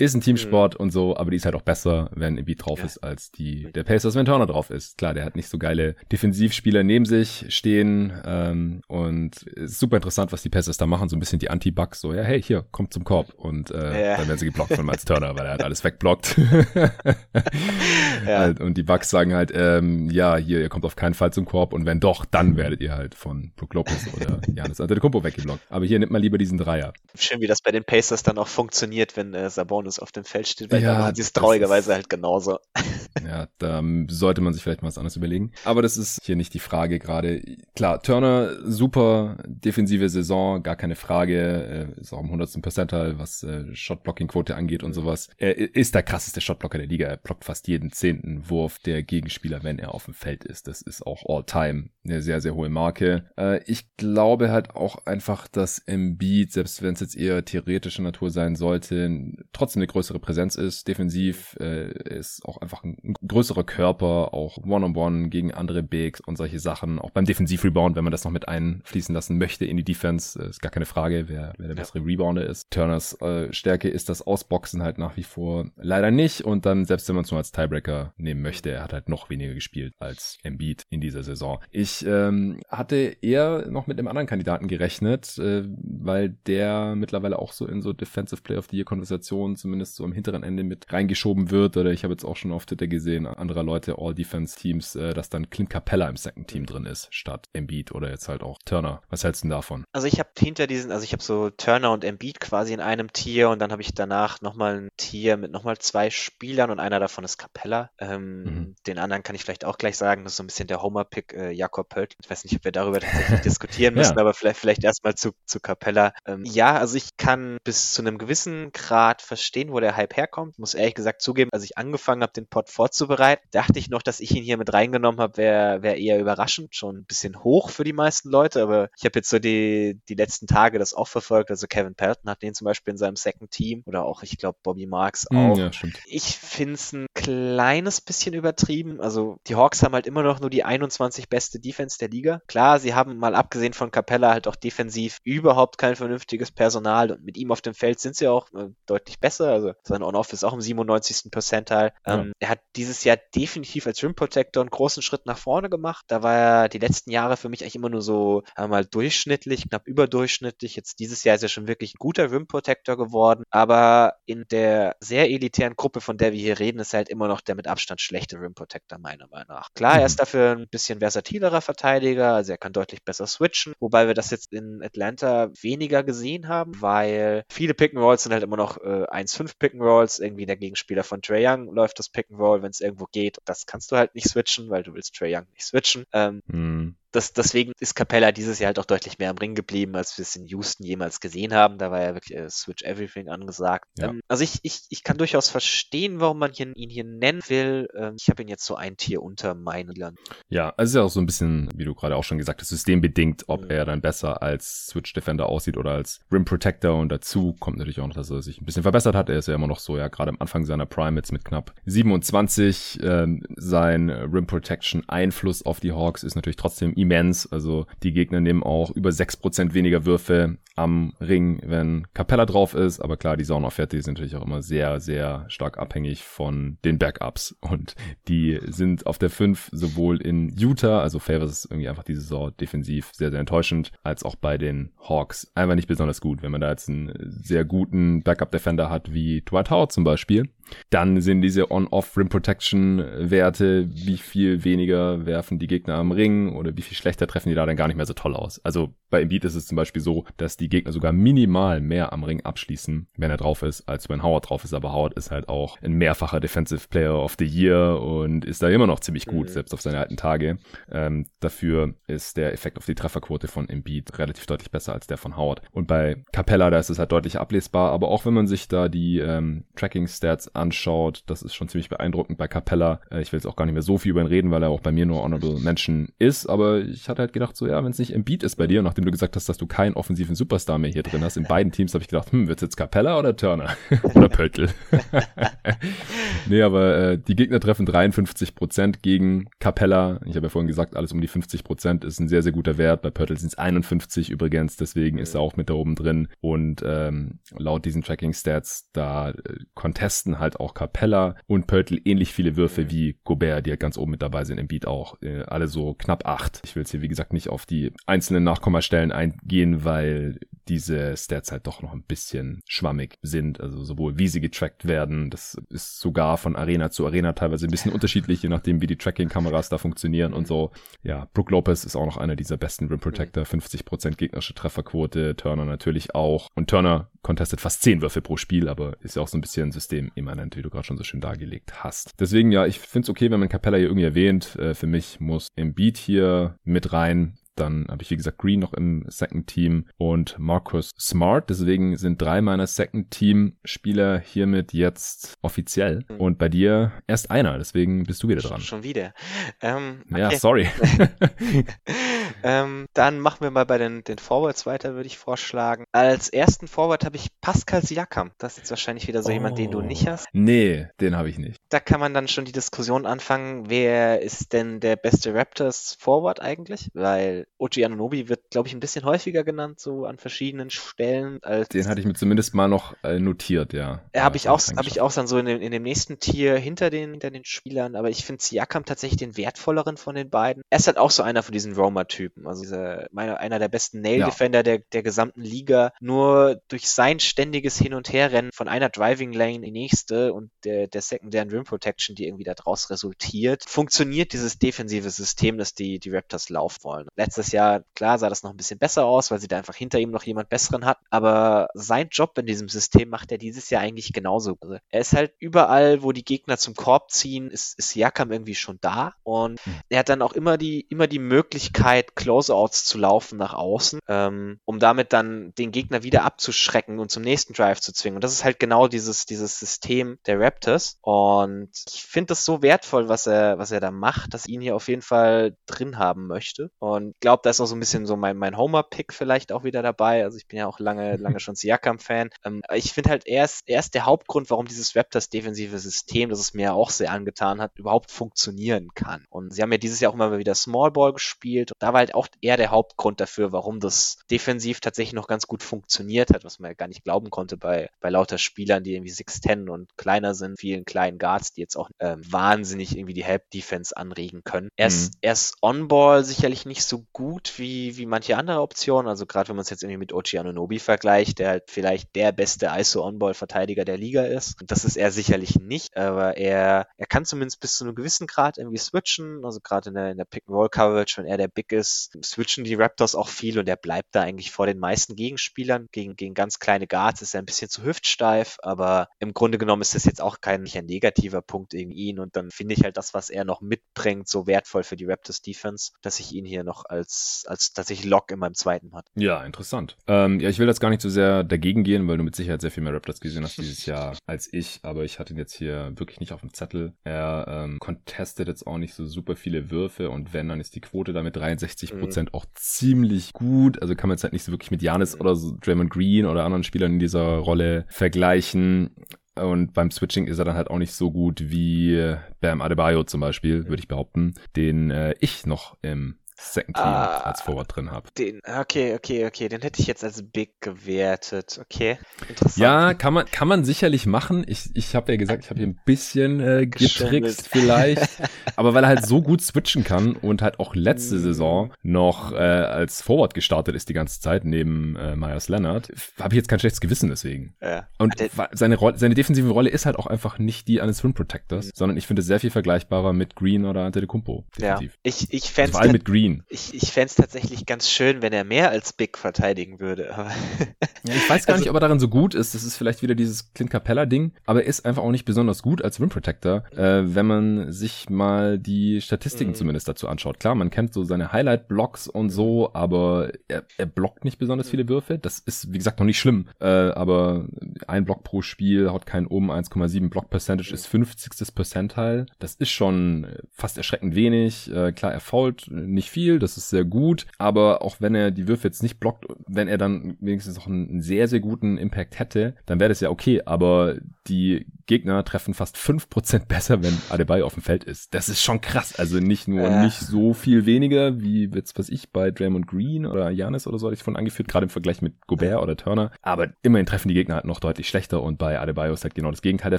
ein Teamsport mhm. und so, aber die ist halt auch besser, wenn Embiid drauf ja. ist, als die der Pacers, wenn Turner drauf ist. Klar, der hat nicht so geile Defensivspieler neben sich stehen ähm, und ist super interessant, was die Pacers da machen, so ein bisschen die Anti-Bugs, so, ja, hey, hier, kommt zum Korb und äh, ja. dann werden sie geblockt von Miles Turner, weil er hat alles wegblockt. ja. Halt, und die Bugs sagen halt, ähm, ja, hier, ihr kommt auf keinen Fall zum Korb und wenn doch, dann werdet ihr halt von Brook Lopez oder Janis Antetokounmpo weggeblockt. Aber hier nimmt man lieber diesen Dreier. Schön, wie das bei den Pacers dann auch funktioniert, wenn äh, Sabonis auf dem Feld steht, weil ja, sie es traurigerweise halt genauso. Ja, da sollte man sich vielleicht mal was anderes überlegen. Aber das ist hier nicht die Frage gerade. Klar, Turner, super defensive Saison, gar keine Frage. Ist auch im 100. Percentile, was äh, Shotblocking-Quote angeht und sowas. Er ist der krasseste Shotblocker der Liga. Er blockt fast jeden zehnten Wurf der Gegenspieler, wenn er auf dem Feld ist. Das ist auch all-time eine sehr, sehr hohe Marke. Äh, ich glaube halt auch einfach, dass Embiid, selbst wenn es jetzt eher theoretischer Natur sein sollte, trotzdem eine größere Präsenz ist. Defensiv äh, ist auch einfach ein größerer Körper, auch One-on-One gegen andere Bigs und solche Sachen. Auch beim Defensiv-Rebound, wenn man das noch mit einfließen lassen möchte in die Defense, ist gar keine Frage, wer, wer der bessere Rebounder ist. Turners äh, Stärke ist das Ausboxen halt nach wie vor leider nicht. Und dann, selbst wenn man es nur als Tiebreaker nehmen möchte, er hat halt noch weniger gespielt als Embiid in dieser Saison. Ich ähm, hatte eher noch mit einem anderen Kandidaten gerechnet, äh, weil der mittlerweile auch so in so Defensive Player of the Year Konversationen zumindest so am hinteren Ende mit reingeschoben wird. Oder ich habe jetzt auch schon auf Twitter gesehen, anderer Leute, All-Defense-Teams, äh, dass dann Clint Capella im Second Team drin ist, statt Embiid oder jetzt halt auch Turner. Was hältst du denn davon? Also ich habe hinter diesen, also ich habe so Turner und Embiid quasi in einem Tier und dann habe ich danach nochmal ein Tier mit nochmal zwei Spielern und einer davon ist Capella. Ähm, mhm. Den anderen kann ich vielleicht auch gleich sagen, das ist so ein bisschen der Homer-Pick äh, Jakob Pölt. Ich weiß nicht, ob wir darüber tatsächlich diskutieren müssen, ja. aber vielleicht, vielleicht erstmal zu, zu Capella. Ähm, ja, also ich kann bis zu einem gewissen Grad verstehen, wo der Hype herkommt. Muss ehrlich gesagt zugeben, als ich angefangen habe, den Pod vorzubereiten. Dachte ich noch, dass ich ihn hier mit reingenommen habe, wäre wär eher überraschend. Schon ein bisschen hoch für die meisten Leute, aber ich habe jetzt so die, die letzten Tage das auch verfolgt. Also Kevin Pelton hat den zum Beispiel in seinem Second Team oder auch, ich glaube, Bobby Marks hm, auch. Ja, ich finde es ein kleines bisschen übertrieben. Also die Hawks haben halt immer noch nur die 21 beste Defense der Liga. Klar, sie haben mal abgesehen von Capella halt auch defensiv überhaupt kein vernünftiges Personal und mit ihm auf dem Feld sind sie auch äh, deutlich besser. Also sein On-Off ist auch im 97. Percentile. Ja. Ähm, er hat dieses Jahr definitiv als Rim Protector einen großen Schritt nach vorne gemacht. Da war er die letzten Jahre für mich eigentlich immer nur so einmal durchschnittlich, knapp überdurchschnittlich. Jetzt dieses Jahr ist er schon wirklich ein guter Rim Protector geworden. Aber in der sehr elitären Gruppe, von der wir hier reden, ist er halt immer noch der mit Abstand schlechte Rim Protector, meiner Meinung nach. Klar, er ist mhm. dafür ein bisschen versatilerer Verteidiger, also er kann deutlich besser switchen, wobei wir das jetzt in Atlanta weniger gesehen haben, weil viele Pick and Rolls sind halt immer noch äh, 1-5 Pick and Rolls. Irgendwie der Gegenspieler von Trey Young läuft das Pick and Roll, wenn es irgendwo geht. Das kannst du halt nicht switchen, weil du willst Trey Young nicht switchen. Ähm, mm das, deswegen ist Capella dieses Jahr halt auch deutlich mehr am Ring geblieben, als wir es in Houston jemals gesehen haben. Da war ja wirklich äh, Switch Everything angesagt. Ja. Ähm, also ich, ich, ich kann durchaus verstehen, warum man hier, ihn hier nennen will. Ähm, ich habe ihn jetzt so ein Tier unter meinen Land. Ja, also ist ja auch so ein bisschen, wie du gerade auch schon gesagt hast, systembedingt, ob mhm. er dann besser als Switch Defender aussieht oder als Rim Protector. Und dazu kommt natürlich auch noch, dass er sich ein bisschen verbessert hat. Er ist ja immer noch so, ja, gerade am Anfang seiner Prime jetzt mit knapp 27. Ähm, sein Rim Protection Einfluss auf die Hawks ist natürlich trotzdem immens. Also die Gegner nehmen auch über 6% weniger Würfe am Ring, wenn Capella drauf ist. Aber klar, die Saunaufwerte sind natürlich auch immer sehr, sehr stark abhängig von den Backups. Und die sind auf der 5 sowohl in Utah, also Favors ist irgendwie einfach diese Saison defensiv sehr, sehr enttäuschend, als auch bei den Hawks einfach nicht besonders gut. Wenn man da jetzt einen sehr guten Backup-Defender hat, wie Dwight Howard zum Beispiel, dann sind diese On-Off-Rim-Protection-Werte, wie viel weniger werfen die Gegner am Ring oder wie viel schlechter treffen die da dann gar nicht mehr so toll aus. Also bei Embiid ist es zum Beispiel so, dass die Gegner sogar minimal mehr am Ring abschließen, wenn er drauf ist, als wenn Howard drauf ist. Aber Howard ist halt auch ein mehrfacher Defensive Player of the Year und ist da immer noch ziemlich gut, mhm. selbst auf seine alten Tage. Ähm, dafür ist der Effekt auf die Trefferquote von Embiid relativ deutlich besser als der von Howard. Und bei Capella, da ist es halt deutlich ablesbar. Aber auch wenn man sich da die ähm, Tracking-Stats anschaut, das ist schon ziemlich beeindruckend bei Capella. Äh, ich will jetzt auch gar nicht mehr so viel über ihn reden, weil er auch bei mir nur Honorable Mention ist. Aber ich hatte halt gedacht, so ja, wenn es nicht Embiid ist bei dir, nachdem du gesagt hast, dass du keinen offensiven Superstar mehr hier drin hast, in beiden Teams habe ich gedacht, hm, wird's jetzt Capella oder Turner? oder Pöltl? nee, aber äh, die Gegner treffen 53% gegen Capella. Ich habe ja vorhin gesagt, alles um die 50% ist ein sehr, sehr guter Wert. Bei Pöltl sind es 51 übrigens, deswegen ist er auch mit da oben drin. Und ähm, laut diesen Tracking-Stats, da äh, contesten halt auch Capella und Pöltl ähnlich viele Würfe wie Gobert, die halt ganz oben mit dabei sind im Beat auch. Äh, alle so knapp acht. Ich will jetzt hier, wie gesagt, nicht auf die einzelnen Nachkommastellen eingehen, weil diese Stats halt doch noch ein bisschen schwammig sind. Also sowohl wie sie getrackt werden, das ist sogar von Arena zu Arena teilweise ein bisschen unterschiedlich, je nachdem, wie die Tracking-Kameras da funktionieren und so. Ja, Brook Lopez ist auch noch einer dieser besten Rim Protector, 50% gegnerische Trefferquote, Turner natürlich auch. Und Turner contestet fast 10 Würfe pro Spiel, aber ist ja auch so ein bisschen systemimmanent, wie du gerade schon so schön dargelegt hast. Deswegen, ja, ich finde es okay, wenn man Capella hier irgendwie erwähnt. Äh, für mich muss im Beat hier mit rein. Dann habe ich, wie gesagt, Green noch im Second Team und Marcus Smart. Deswegen sind drei meiner Second Team Spieler hiermit jetzt offiziell. Mhm. Und bei dir erst einer. Deswegen bist du wieder dran. Schon wieder. Ähm, okay. Ja, sorry. ähm, dann machen wir mal bei den, den Forwards weiter, würde ich vorschlagen. Als ersten Forward habe ich Pascal Siakam. Das ist jetzt wahrscheinlich wieder so oh. jemand, den du nicht hast. Nee, den habe ich nicht. Da kann man dann schon die Diskussion anfangen, wer ist denn der beste Raptors Forward eigentlich? Weil OG Anunobi wird, glaube ich, ein bisschen häufiger genannt, so an verschiedenen Stellen. Als den hatte ich mir zumindest mal noch äh, notiert, ja. Ja, habe ich auch, habe ich auch dann so in dem, in dem nächsten Tier hinter den, hinter den Spielern. Aber ich finde Siakam tatsächlich den wertvolleren von den beiden. Er ist halt auch so einer von diesen Roma-Typen. Also dieser, meine, einer der besten Nail-Defender ja. der, der gesamten Liga. Nur durch sein ständiges Hin- und Herrennen von einer Driving Lane in die nächste und der, der sekundären Rim Protection, die irgendwie daraus resultiert, funktioniert dieses defensive System, das die, die Raptors laufen wollen. Letztes Jahr, klar, sah das noch ein bisschen besser aus, weil sie da einfach hinter ihm noch jemand Besseren hat. Aber sein Job in diesem System macht er dieses Jahr eigentlich genauso. Also er ist halt überall, wo die Gegner zum Korb ziehen, ist, ist Jakam irgendwie schon da. Und hm. er hat dann auch immer die, immer die Möglichkeit, Closeouts zu laufen nach außen, ähm, um damit dann den Gegner wieder abzuschrecken und zum nächsten Drive zu zwingen. Und das ist halt genau dieses, dieses System der Raptors. Und ich finde das so wertvoll, was er, was er da macht, dass ich ihn hier auf jeden Fall drin haben möchte. Und glaube, da ist auch so ein bisschen so mein, mein Homer-Pick vielleicht auch wieder dabei. Also ich bin ja auch lange, lange schon Siakam-Fan. Ähm, ich finde halt, er ist, er ist der Hauptgrund, warum dieses Raptors-defensive System, das es mir auch sehr angetan hat, überhaupt funktionieren kann. Und sie haben ja dieses Jahr auch immer wieder Small Ball gespielt. Und da war halt auch eher der Hauptgrund dafür, warum das defensiv tatsächlich noch ganz gut funktioniert hat, was man ja gar nicht glauben konnte bei, bei lauter Spielern, die irgendwie 6'10 und kleiner sind, vielen kleinen Guards, die jetzt auch ähm, wahnsinnig irgendwie die Help-Defense anregen können. Er ist, mhm. er ist On-Ball sicherlich nicht so gut wie, wie manche andere Optionen. Also gerade wenn man es jetzt irgendwie mit Ochi Anunobi vergleicht, der halt vielleicht der beste ISO-On-Ball-Verteidiger der Liga ist. Das ist er sicherlich nicht, aber er, er kann zumindest bis zu einem gewissen Grad irgendwie switchen. Also gerade in der, in der Pick-and-Roll-Coverage, wenn er der Big ist, switchen die Raptors auch viel und er bleibt da eigentlich vor den meisten Gegenspielern. Gegen, gegen ganz kleine Guards ist er ein bisschen zu hüftsteif, aber im Grunde genommen ist das jetzt auch kein, nicht ein negativer Punkt gegen ihn und dann finde ich halt das, was er noch mitbringt, so wertvoll für die Raptors Defense, dass ich ihn hier noch als, als tatsächlich Lock in meinem zweiten hat. Ja, interessant. Ähm, ja, ich will jetzt gar nicht so sehr dagegen gehen, weil du mit Sicherheit sehr viel mehr Raptors gesehen hast dieses Jahr als ich, aber ich hatte ihn jetzt hier wirklich nicht auf dem Zettel. Er ähm, contestet jetzt auch nicht so super viele Würfe und wenn, dann ist die Quote da mit 63 Prozent mhm. auch ziemlich gut. Also kann man jetzt halt nicht so wirklich mit Janis mhm. oder so Draymond Green oder anderen Spielern in dieser Rolle vergleichen. Und beim Switching ist er dann halt auch nicht so gut wie Bam Adebayo zum Beispiel, würde ich behaupten, den äh, ich noch im Second Team ah, als Forward drin habe. Den, okay, okay, okay, den hätte ich jetzt als Big gewertet. Okay, interessant. Ja, kann man, kann man sicherlich machen. Ich, ich habe ja gesagt, ich habe hier ein bisschen äh, getrickst vielleicht. aber weil er halt so gut switchen kann und halt auch letzte mhm. Saison noch äh, als Forward gestartet ist die ganze Zeit neben äh, Myers Leonard, habe ich jetzt kein schlechtes Gewissen deswegen. Ja. Und seine, Rolle, seine defensive Rolle ist halt auch einfach nicht die eines Rim Protectors, mhm. sondern ich finde es sehr viel vergleichbarer mit Green oder Antetokounmpo. Defensiv. Ja, ich, ich fände also mit Green. Ich, ich fände es tatsächlich ganz schön, wenn er mehr als Big verteidigen würde. ja, ich weiß gar also, nicht, ob er darin so gut ist. Das ist vielleicht wieder dieses Clint Capella-Ding, aber er ist einfach auch nicht besonders gut als Rim Protector, äh, wenn man sich mal die Statistiken mhm. zumindest dazu anschaut. Klar, man kennt so seine Highlight-Blocks und so, aber er, er blockt nicht besonders mhm. viele Würfe. Das ist, wie gesagt, noch nicht schlimm. Äh, aber ein Block pro Spiel haut keinen um. 1,7 Block Percentage ist 50. Percentile. Das ist schon fast erschreckend wenig. Äh, klar, er fault nicht viel. Das ist sehr gut. Aber auch wenn er die Würfe jetzt nicht blockt, wenn er dann wenigstens noch einen sehr, sehr guten Impact hätte, dann wäre das ja okay. Aber die Gegner treffen fast 5% besser, wenn Adebayo auf dem Feld ist. Das ist schon krass. Also nicht nur äh. nicht so viel weniger, wie jetzt, was ich, bei Draymond Green oder Janis oder so hatte ich von angeführt, gerade im Vergleich mit Gobert oder Turner. Aber immerhin treffen die Gegner halt noch deutlich schlechter und bei Adebayo ist halt genau das Gegenteil der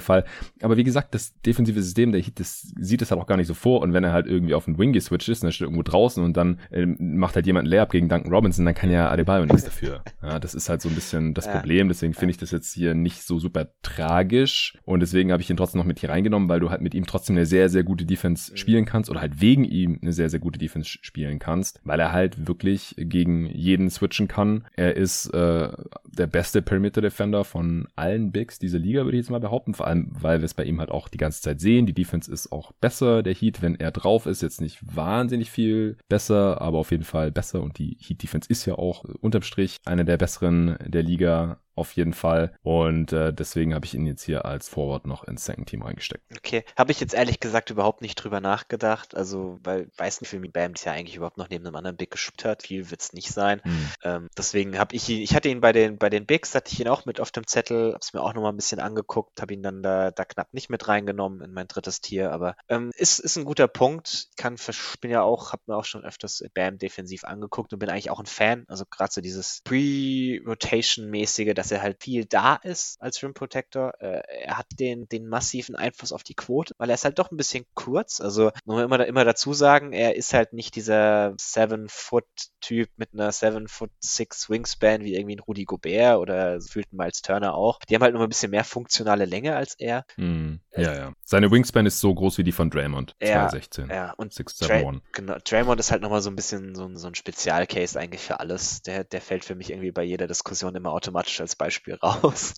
Fall. Aber wie gesagt, das defensive System der Heat, das sieht es halt auch gar nicht so vor. Und wenn er halt irgendwie auf den Wing geswitcht ist, und er steht irgendwo draußen und dann äh, macht halt jemand ein Layup gegen Duncan Robinson, dann kann ja Adebayo nichts dafür. Ja, das ist halt so ein bisschen das Problem. Deswegen finde ich das jetzt hier nicht so super tragisch. Und deswegen habe ich ihn trotzdem noch mit hier reingenommen, weil du halt mit ihm trotzdem eine sehr, sehr gute Defense mhm. spielen kannst oder halt wegen ihm eine sehr, sehr gute Defense spielen kannst, weil er halt wirklich gegen jeden switchen kann. Er ist äh, der beste Perimeter Defender von allen Bigs dieser Liga, würde ich jetzt mal behaupten. Vor allem, weil wir es bei ihm halt auch die ganze Zeit sehen. Die Defense ist auch besser. Der Heat, wenn er drauf ist, jetzt nicht wahnsinnig viel besser, aber auf jeden Fall besser. Und die Heat Defense ist ja auch unterm Strich eine der besseren der Liga auf jeden Fall. Und äh, deswegen habe ich ihn jetzt hier als Forward noch ins Second Team reingesteckt. Okay, habe ich jetzt ehrlich gesagt überhaupt nicht drüber nachgedacht. Also, weil weiß nicht, wie mich Bam ja eigentlich überhaupt noch neben einem anderen Big gespielt hat. Viel wird es nicht sein. Hm. Ähm, deswegen habe ich ihn, ich hatte ihn bei den bei den Bigs, hatte ich ihn auch mit auf dem Zettel, habe es mir auch nochmal ein bisschen angeguckt, habe ihn dann da, da knapp nicht mit reingenommen in mein drittes Tier. Aber ähm, ist, ist ein guter Punkt. Ich kann bin ja auch, habe mir auch schon öfters Bam defensiv angeguckt und bin eigentlich auch ein Fan. Also gerade so dieses Pre-Rotation-mäßige, dass er halt viel da ist als Rim Protector. Äh, er hat den, den massiven Einfluss auf die Quote, weil er ist halt doch ein bisschen kurz. Also muss man immer, immer dazu sagen, er ist halt nicht dieser Seven-Foot-Typ mit einer Seven-Foot-Six Wingspan wie irgendwie ein Rudi Gobert oder fühlt Miles Turner auch. Die haben halt noch ein bisschen mehr funktionale Länge als er. Mm, ja, ja. Seine Wingspan ist so groß wie die von Draymond. Ja, 2016. Ja, und Dray genau, Draymond ist halt nochmal so ein bisschen so, so ein Spezialcase eigentlich für alles. Der, der fällt für mich irgendwie bei jeder Diskussion immer automatisch als Beispiel raus.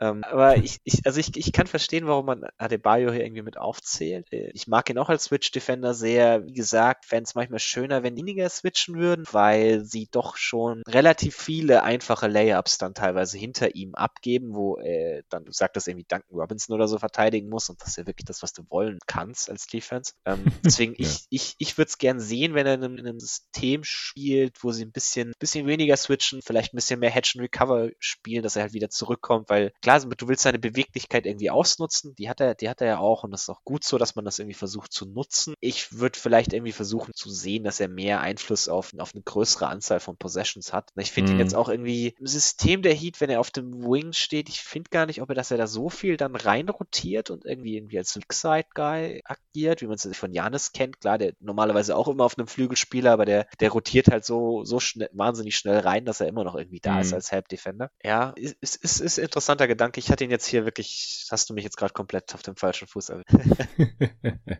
ähm, aber ich, ich, also ich, ich kann verstehen, warum man Adebayo hier irgendwie mit aufzählt. Äh, ich mag ihn auch als Switch-Defender sehr. Wie gesagt, fände es manchmal schöner, wenn weniger switchen würden, weil sie doch schon relativ viele einfache Layups dann teilweise hinter ihm abgeben, wo äh, dann, du sagtest irgendwie Duncan Robinson oder so verteidigen muss und das ist ja wirklich das, was du wollen kannst als Defense. Ähm, deswegen, ja. ich, ich, ich würde es gern sehen, wenn er in einem, in einem, System spielt, wo sie ein bisschen, bisschen weniger switchen, vielleicht ein bisschen mehr Hedge and Recover spielen, dass er halt wieder zurückkommt, weil klar, du willst seine Beweglichkeit irgendwie ausnutzen, die hat er, die hat er ja auch und das ist auch gut so, dass man das irgendwie versucht zu nutzen. Ich würde vielleicht irgendwie versuchen zu sehen, dass er mehr Einfluss auf, auf eine größere Anzahl von Possessions hat. Ich finde mhm. ihn jetzt auch irgendwie im System der Heat, wenn er auf dem Wing steht, ich finde gar nicht, ob er, dass er da so viel dann reinrotiert und irgendwie irgendwie als Weakside-Guy agiert, wie man es von Janis kennt. Klar, der normalerweise auch immer auf einem Flügelspieler, aber der, der rotiert halt so, so schnell, wahnsinnig schnell rein, dass er immer noch irgendwie da mhm. ist als Help Defender. Ja, ist, ist, ist, ist interessanter Gedanke. Ich hatte ihn jetzt hier wirklich, hast du mich jetzt gerade komplett auf dem falschen Fuß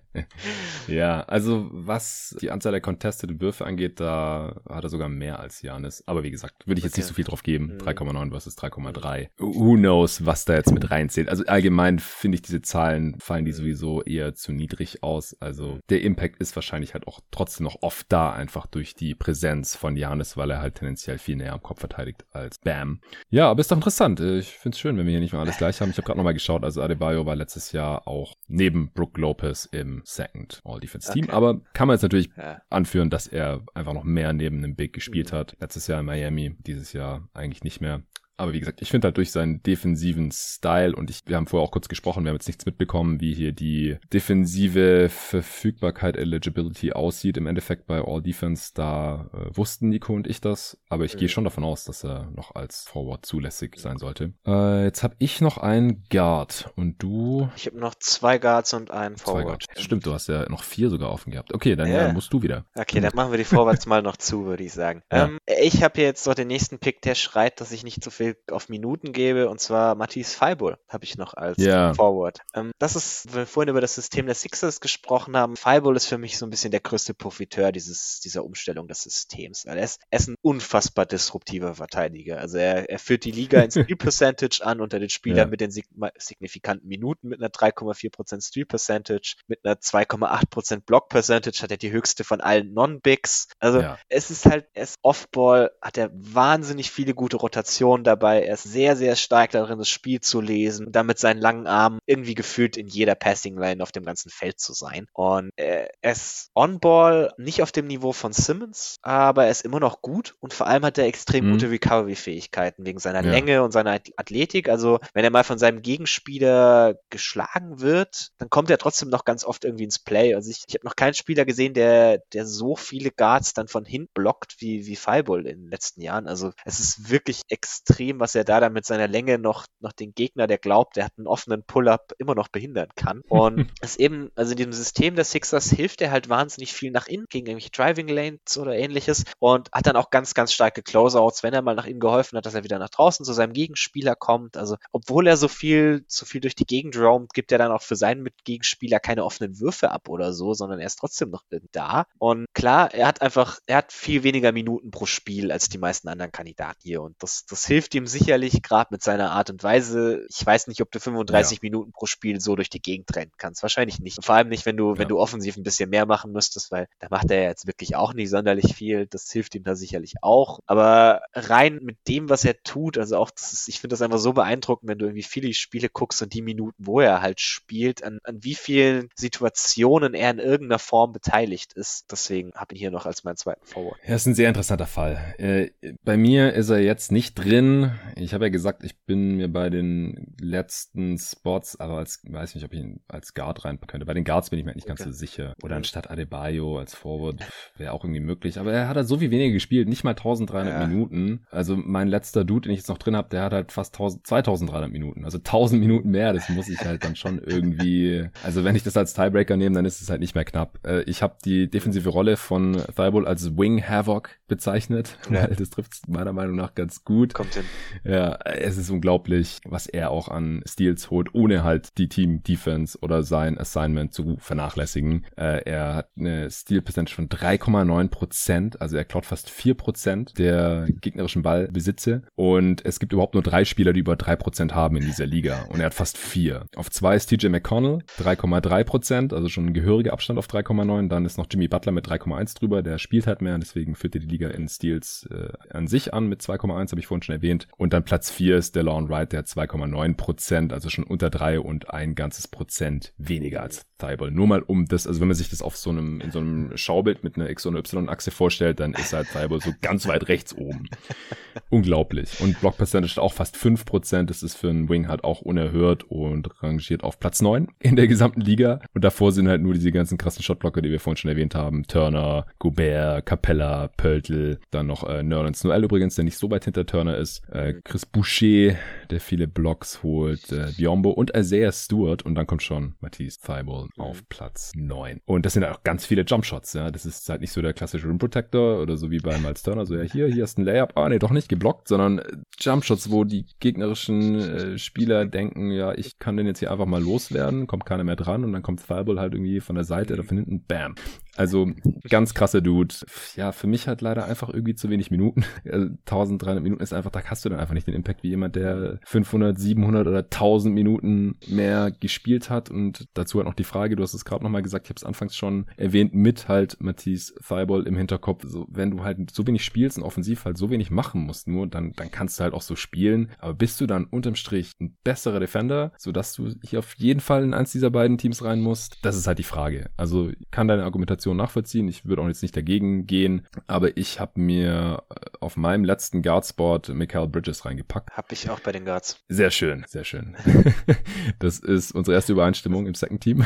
ja, also was die Anzahl der contested Würfe angeht, da hat er sogar mehr als Janis. Aber wie gesagt, würde ich jetzt okay. nicht so viel drauf geben. 3,9 mhm. versus 3,3. Who knows, was da jetzt mit reinzählt. Also allgemein finde ich diese Zahlen, fallen die sowieso eher zu niedrig aus. Also der Impact ist wahrscheinlich halt auch trotzdem noch oft da, einfach durch die Präsenz von Janis, weil er halt tendenziell viel näher am Kopf verteidigt als Bam. Ja, aber ist doch interessant. Ich finde es schön, wenn wir hier nicht mehr alles gleich haben. Ich habe gerade nochmal geschaut. Also Adebayo war letztes Jahr auch neben Brook Lopez im Second All-Defense-Team. Okay. Aber kann man jetzt natürlich ja. anführen, dass er einfach noch mehr neben einem Big gespielt mhm. hat. Letztes Jahr in Miami, dieses Jahr eigentlich nicht mehr. Aber wie gesagt, ich finde halt durch seinen defensiven Style und ich, wir haben vorher auch kurz gesprochen, wir haben jetzt nichts mitbekommen, wie hier die defensive Verfügbarkeit, Eligibility aussieht. Im Endeffekt bei All Defense, da äh, wussten Nico und ich das, aber ich mhm. gehe schon davon aus, dass er noch als Forward zulässig sein sollte. Äh, jetzt habe ich noch einen Guard und du. Ich habe noch zwei Guards und einen Forward. Stimmt, du hast ja noch vier sogar offen gehabt. Okay, dann yeah. musst du wieder. Okay, dann machen wir die Forwards mal noch zu, würde ich sagen. Ja. Ähm, ich habe jetzt noch den nächsten Pick, der schreit, dass ich nicht so viel auf Minuten gebe, und zwar Matthias Feibull habe ich noch als yeah. Forward. Ähm, das ist, wenn wir vorhin über das System der Sixers gesprochen haben, Feibull ist für mich so ein bisschen der größte Profiteur dieses, dieser Umstellung des Systems. Weil er ist, er ist ein unfassbar disruptiver Verteidiger. Also er, er führt die Liga in Steal Percentage an unter den Spielern ja. mit den signifikanten Minuten mit einer 3,4% Steal Percentage, mit einer 2,8% Block Percentage hat er die höchste von allen Non-Bigs. Also ja. es ist halt, er ist Offball, hat er wahnsinnig viele gute Rotationen dabei. Er ist sehr, sehr stark darin, das Spiel zu lesen damit seinen langen Arm irgendwie gefühlt in jeder Passing Line auf dem ganzen Feld zu sein. Und äh, er ist On-Ball nicht auf dem Niveau von Simmons, aber er ist immer noch gut und vor allem hat er extrem mhm. gute Recovery-Fähigkeiten wegen seiner ja. Länge und seiner Athletik. Also wenn er mal von seinem Gegenspieler geschlagen wird, dann kommt er trotzdem noch ganz oft irgendwie ins Play. Also ich, ich habe noch keinen Spieler gesehen, der, der so viele Guards dann von hinten blockt wie, wie Fireball in den letzten Jahren. Also es ist wirklich extrem, was er da dann mit seiner Länge noch, noch den Gegner, der glaubt, der hat einen offenen Pull-up, immer noch behindern kann. Und es eben, also in diesem System der Sixers hilft er halt wahnsinnig viel nach innen gegen irgendwelche Driving Lanes oder ähnliches und hat dann auch ganz, ganz starke Closeouts, wenn er mal nach innen geholfen hat, dass er wieder nach draußen zu seinem Gegenspieler kommt. Also obwohl er so viel, so viel durch die Gegend roamt, gibt er dann auch für seinen Mitgegenspieler keine offenen Würfe ab oder so, sondern er ist trotzdem noch da. Und klar, er hat einfach, er hat viel weniger Minuten pro Spiel als die meisten anderen Kandidaten hier. Und das, das hilft ihm sicherlich gerade mit seiner Art und Weise. Ich weiß nicht, ob du 35 ja. Minuten pro Spiel so durch die Gegend rennen kannst. Wahrscheinlich nicht. Und vor allem nicht, wenn du, ja. wenn du offensiv ein bisschen mehr machen müsstest, weil da macht er jetzt wirklich auch nicht sonderlich viel. Das hilft ihm da sicherlich auch. Aber rein mit dem, was er tut, also auch, das ist, ich finde das einfach so beeindruckend, wenn du irgendwie viele Spiele guckst und die Minuten, wo er halt spielt, an, an wie vielen Situationen er in irgendeiner Form beteiligt ist. Deswegen habe ich ihn hier noch als meinen zweiten Forward. Ja, ist ein sehr interessanter Fall. Äh, bei mir ist er jetzt nicht drin. Ich habe ja gesagt, ich bin mir bei den letzten Spots, aber als, weiß nicht, ob ich ihn als Guard reinpacken könnte. Bei den Guards bin ich mir nicht okay. ganz so sicher. Oder anstatt Adebayo als Forward wäre auch irgendwie möglich. Aber er hat halt so viel weniger gespielt, nicht mal 1300 ja. Minuten. Also mein letzter Dude, den ich jetzt noch drin habe, der hat halt fast 1000, 2300 Minuten. Also 1000 Minuten mehr. Das muss ich halt dann schon irgendwie, also wenn ich das als Tiebreaker nehme, dann ist es halt nicht mehr knapp. Äh, ich habe die defensive Rolle von Thibault als Wing Havoc bezeichnet. Ja. Das trifft meiner Meinung nach ganz gut. Kommt hin. Ja, es ist unglaublich, was er auch an Steals holt, ohne halt die Team Defense oder sein Assignment zu vernachlässigen. Äh, er hat eine Steal Percentage von 3,9 Prozent, also er klaut fast 4 Prozent der gegnerischen Ballbesitze und es gibt überhaupt nur drei Spieler, die über 3 Prozent haben in dieser Liga und er hat fast vier. Auf zwei ist TJ McConnell, 3,3 Prozent, also schon ein gehöriger Abstand auf 3,9. Dann ist noch Jimmy Butler mit 3,1 drüber, der spielt halt mehr, deswegen führt er die Liga in Steals äh, an sich an mit 2,1, habe ich vorhin schon erwähnt. Und dann Platz 4 ist DeLon Wright, der hat 2,9 Prozent, also schon unter 3 und ein ganzes Prozent weniger als Thibault. Nur mal um das, also wenn man sich das auf so einem, in so einem Schaubild mit einer X- und Y-Achse vorstellt, dann ist halt Thibault so ganz weit rechts oben. Unglaublich. Und Block Percentage auch fast 5%. Das ist für einen Wing halt auch unerhört und rangiert auf Platz 9 in der gesamten Liga. Und davor sind halt nur diese ganzen krassen Shotblocker, die wir vorhin schon erwähnt haben. Turner, Gobert, Capella, Pöltl, dann noch äh, Nerlens Noel übrigens, der nicht so weit hinter Turner ist. Äh, Chris Boucher, der viele Blocks holt. Äh, Biombo und Isaiah Stewart. Und dann kommt schon Matisse Thibault auf Platz 9. Und das sind auch ganz viele Jumpshots, ja. Das ist halt nicht so der klassische Rim Protector oder so wie bei Miles Turner, so ja, hier, hier ist ein Layup, ah nee, doch nicht geblockt, sondern äh, Jumpshots, wo die gegnerischen äh, Spieler denken, ja, ich kann den jetzt hier einfach mal loswerden, kommt keiner mehr dran und dann kommt Thibault halt irgendwie von der Seite oder von hinten, bam. Also ganz krasser Dude. Ja, für mich halt leider einfach irgendwie zu wenig Minuten. 1300 also, Minuten ist einfach, da hast du dann einfach nicht den Impact wie jemand, der nochmal 500, 700 oder 1000 Minuten mehr gespielt hat und dazu halt noch die Frage, du hast es gerade nochmal gesagt, ich habe es anfangs schon erwähnt, mit halt Matisse Thibault im Hinterkopf, so, wenn du halt so wenig spielst und offensiv halt so wenig machen musst nur, dann, dann kannst du halt auch so spielen, aber bist du dann unterm Strich ein besserer Defender, sodass du hier auf jeden Fall in eins dieser beiden Teams rein musst? Das ist halt die Frage. Also kann deine Argumentation nachvollziehen, ich würde auch jetzt nicht dagegen gehen, aber ich habe mir auf meinem letzten Guardspot Michael Bridges reingepackt. Hab ich auch bei den Guards. Sehr schön, sehr schön. das ist unsere erste Übereinstimmung im Second Team.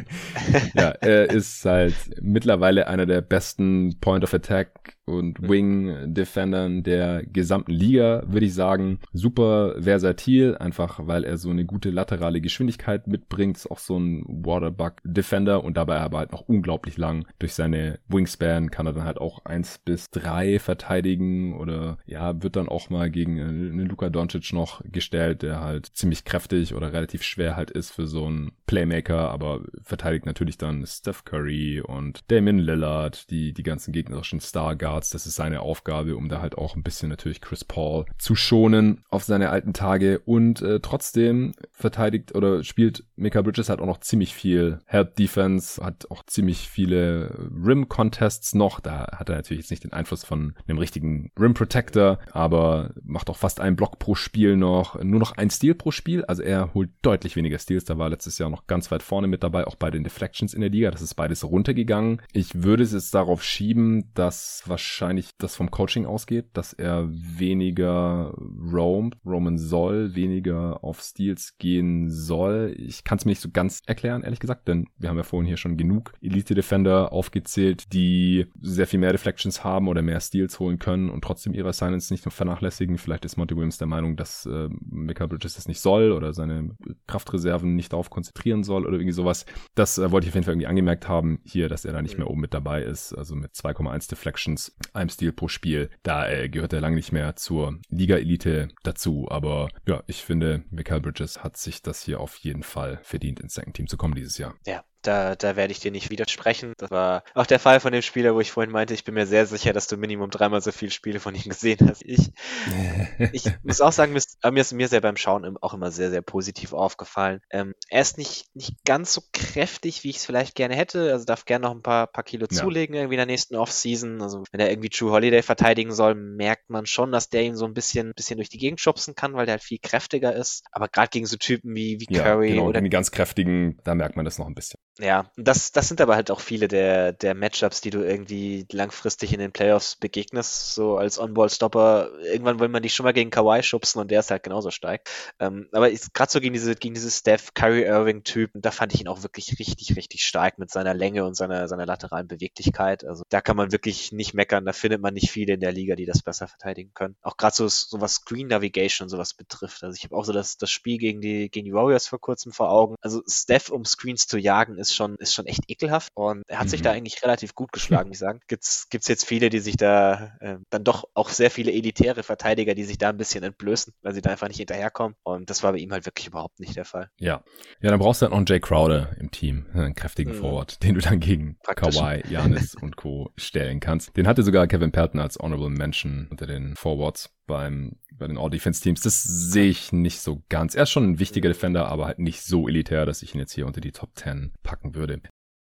ja, er ist halt mittlerweile einer der besten Point of Attack und Wing Defendern der gesamten Liga, würde ich sagen. Super versatil, einfach weil er so eine gute laterale Geschwindigkeit mitbringt. Ist auch so ein Waterbug Defender und dabei aber halt noch unglaublich lang. Durch seine Wingspan kann er dann halt auch eins bis drei verteidigen oder ja, wird dann auch mal gegen einen Luka Doncic noch gestellt, der halt ziemlich kräftig oder relativ schwer halt ist für so einen Playmaker, aber verteidigt natürlich dann Steph Curry und Damon Lillard, die, die ganzen gegnerischen Star Guards Guards. Das ist seine Aufgabe, um da halt auch ein bisschen natürlich Chris Paul zu schonen auf seine alten Tage. Und äh, trotzdem verteidigt oder spielt Mika Bridges halt auch noch ziemlich viel Help Defense, hat auch ziemlich viele Rim Contests noch. Da hat er natürlich jetzt nicht den Einfluss von einem richtigen Rim Protector, aber macht auch fast einen Block pro Spiel noch, nur noch ein Steal pro Spiel. Also er holt deutlich weniger Steals. Da war letztes Jahr noch ganz weit vorne mit dabei, auch bei den Deflections in der Liga. Das ist beides runtergegangen. Ich würde es jetzt darauf schieben, dass wahrscheinlich wahrscheinlich das vom Coaching ausgeht, dass er weniger roamt, roamen soll, weniger auf Steals gehen soll. Ich kann es mir nicht so ganz erklären, ehrlich gesagt, denn wir haben ja vorhin hier schon genug Elite-Defender aufgezählt, die sehr viel mehr Deflections haben oder mehr Steals holen können und trotzdem ihre Assignments nicht vernachlässigen. Vielleicht ist Monty Williams der Meinung, dass äh, Mika Bridges das nicht soll oder seine Kraftreserven nicht darauf konzentrieren soll oder irgendwie sowas. Das äh, wollte ich auf jeden Fall irgendwie angemerkt haben hier, dass er da nicht mehr oben mit dabei ist. Also mit 2,1 Deflections einem Stil pro Spiel. Da äh, gehört er lange nicht mehr zur Liga-Elite dazu. Aber ja, ich finde, Michael Bridges hat sich das hier auf jeden Fall verdient, ins Second Team zu kommen dieses Jahr. Ja, da, da werde ich dir nicht widersprechen. Das war auch der Fall von dem Spieler, wo ich vorhin meinte, ich bin mir sehr sicher, dass du Minimum dreimal so viele Spiele von ihm gesehen hast. Ich, ich muss auch sagen, mir ist mir sehr beim Schauen auch immer sehr, sehr positiv aufgefallen. Ähm, er ist nicht, nicht ganz so kräftig, wie ich es vielleicht gerne hätte. Also darf gerne noch ein paar, paar Kilo ja. zulegen irgendwie in der nächsten Offseason. Also wenn er irgendwie True Holiday verteidigen soll, merkt man schon, dass der ihn so ein bisschen, bisschen durch die Gegend schubsen kann, weil der halt viel kräftiger ist. Aber gerade gegen so Typen wie, wie ja, Curry genau, oder die ganz kräftigen, da merkt man das noch ein bisschen. Ja, das, das sind aber halt auch viele der, der Matchups, die du irgendwie langfristig in den Playoffs begegnest, so als On-Ball-Stopper. Irgendwann will man dich schon mal gegen Kawhi schubsen und der ist halt genauso stark. Ähm, aber gerade so gegen diese, gegen diese Steph Curry Irving-Typen, da fand ich ihn auch wirklich richtig, richtig stark mit seiner Länge und seiner, seiner lateralen Beweglichkeit. Also da kann man wirklich nicht meckern, da findet man nicht viele in der Liga, die das besser verteidigen können. Auch gerade so, so was Screen Navigation und sowas betrifft. Also ich habe auch so das, das Spiel gegen die, gegen die Warriors vor kurzem vor Augen. Also Steph, um Screens zu jagen, ist schon, ist schon echt ekelhaft und er hat mhm. sich da eigentlich relativ gut geschlagen, muss ich sagen. Gibt's, gibt's jetzt viele, die sich da äh, dann doch auch sehr viele elitäre Verteidiger, die sich da ein bisschen entblößen, weil sie da einfach nicht hinterherkommen und das war bei ihm halt wirklich überhaupt nicht der Fall. Ja. Ja, dann brauchst du halt noch einen Jay Crowder im Team, einen kräftigen mhm. Forward, den du dann gegen Praktisch. Kawhi, Janis und Co. stellen kannst. Den hatte sogar Kevin Pelton als Honorable Mention unter den Forwards beim bei den All-Defense-Teams. Das sehe ich nicht so ganz. Er ist schon ein wichtiger Defender, aber halt nicht so elitär, dass ich ihn jetzt hier unter die Top 10 packen würde.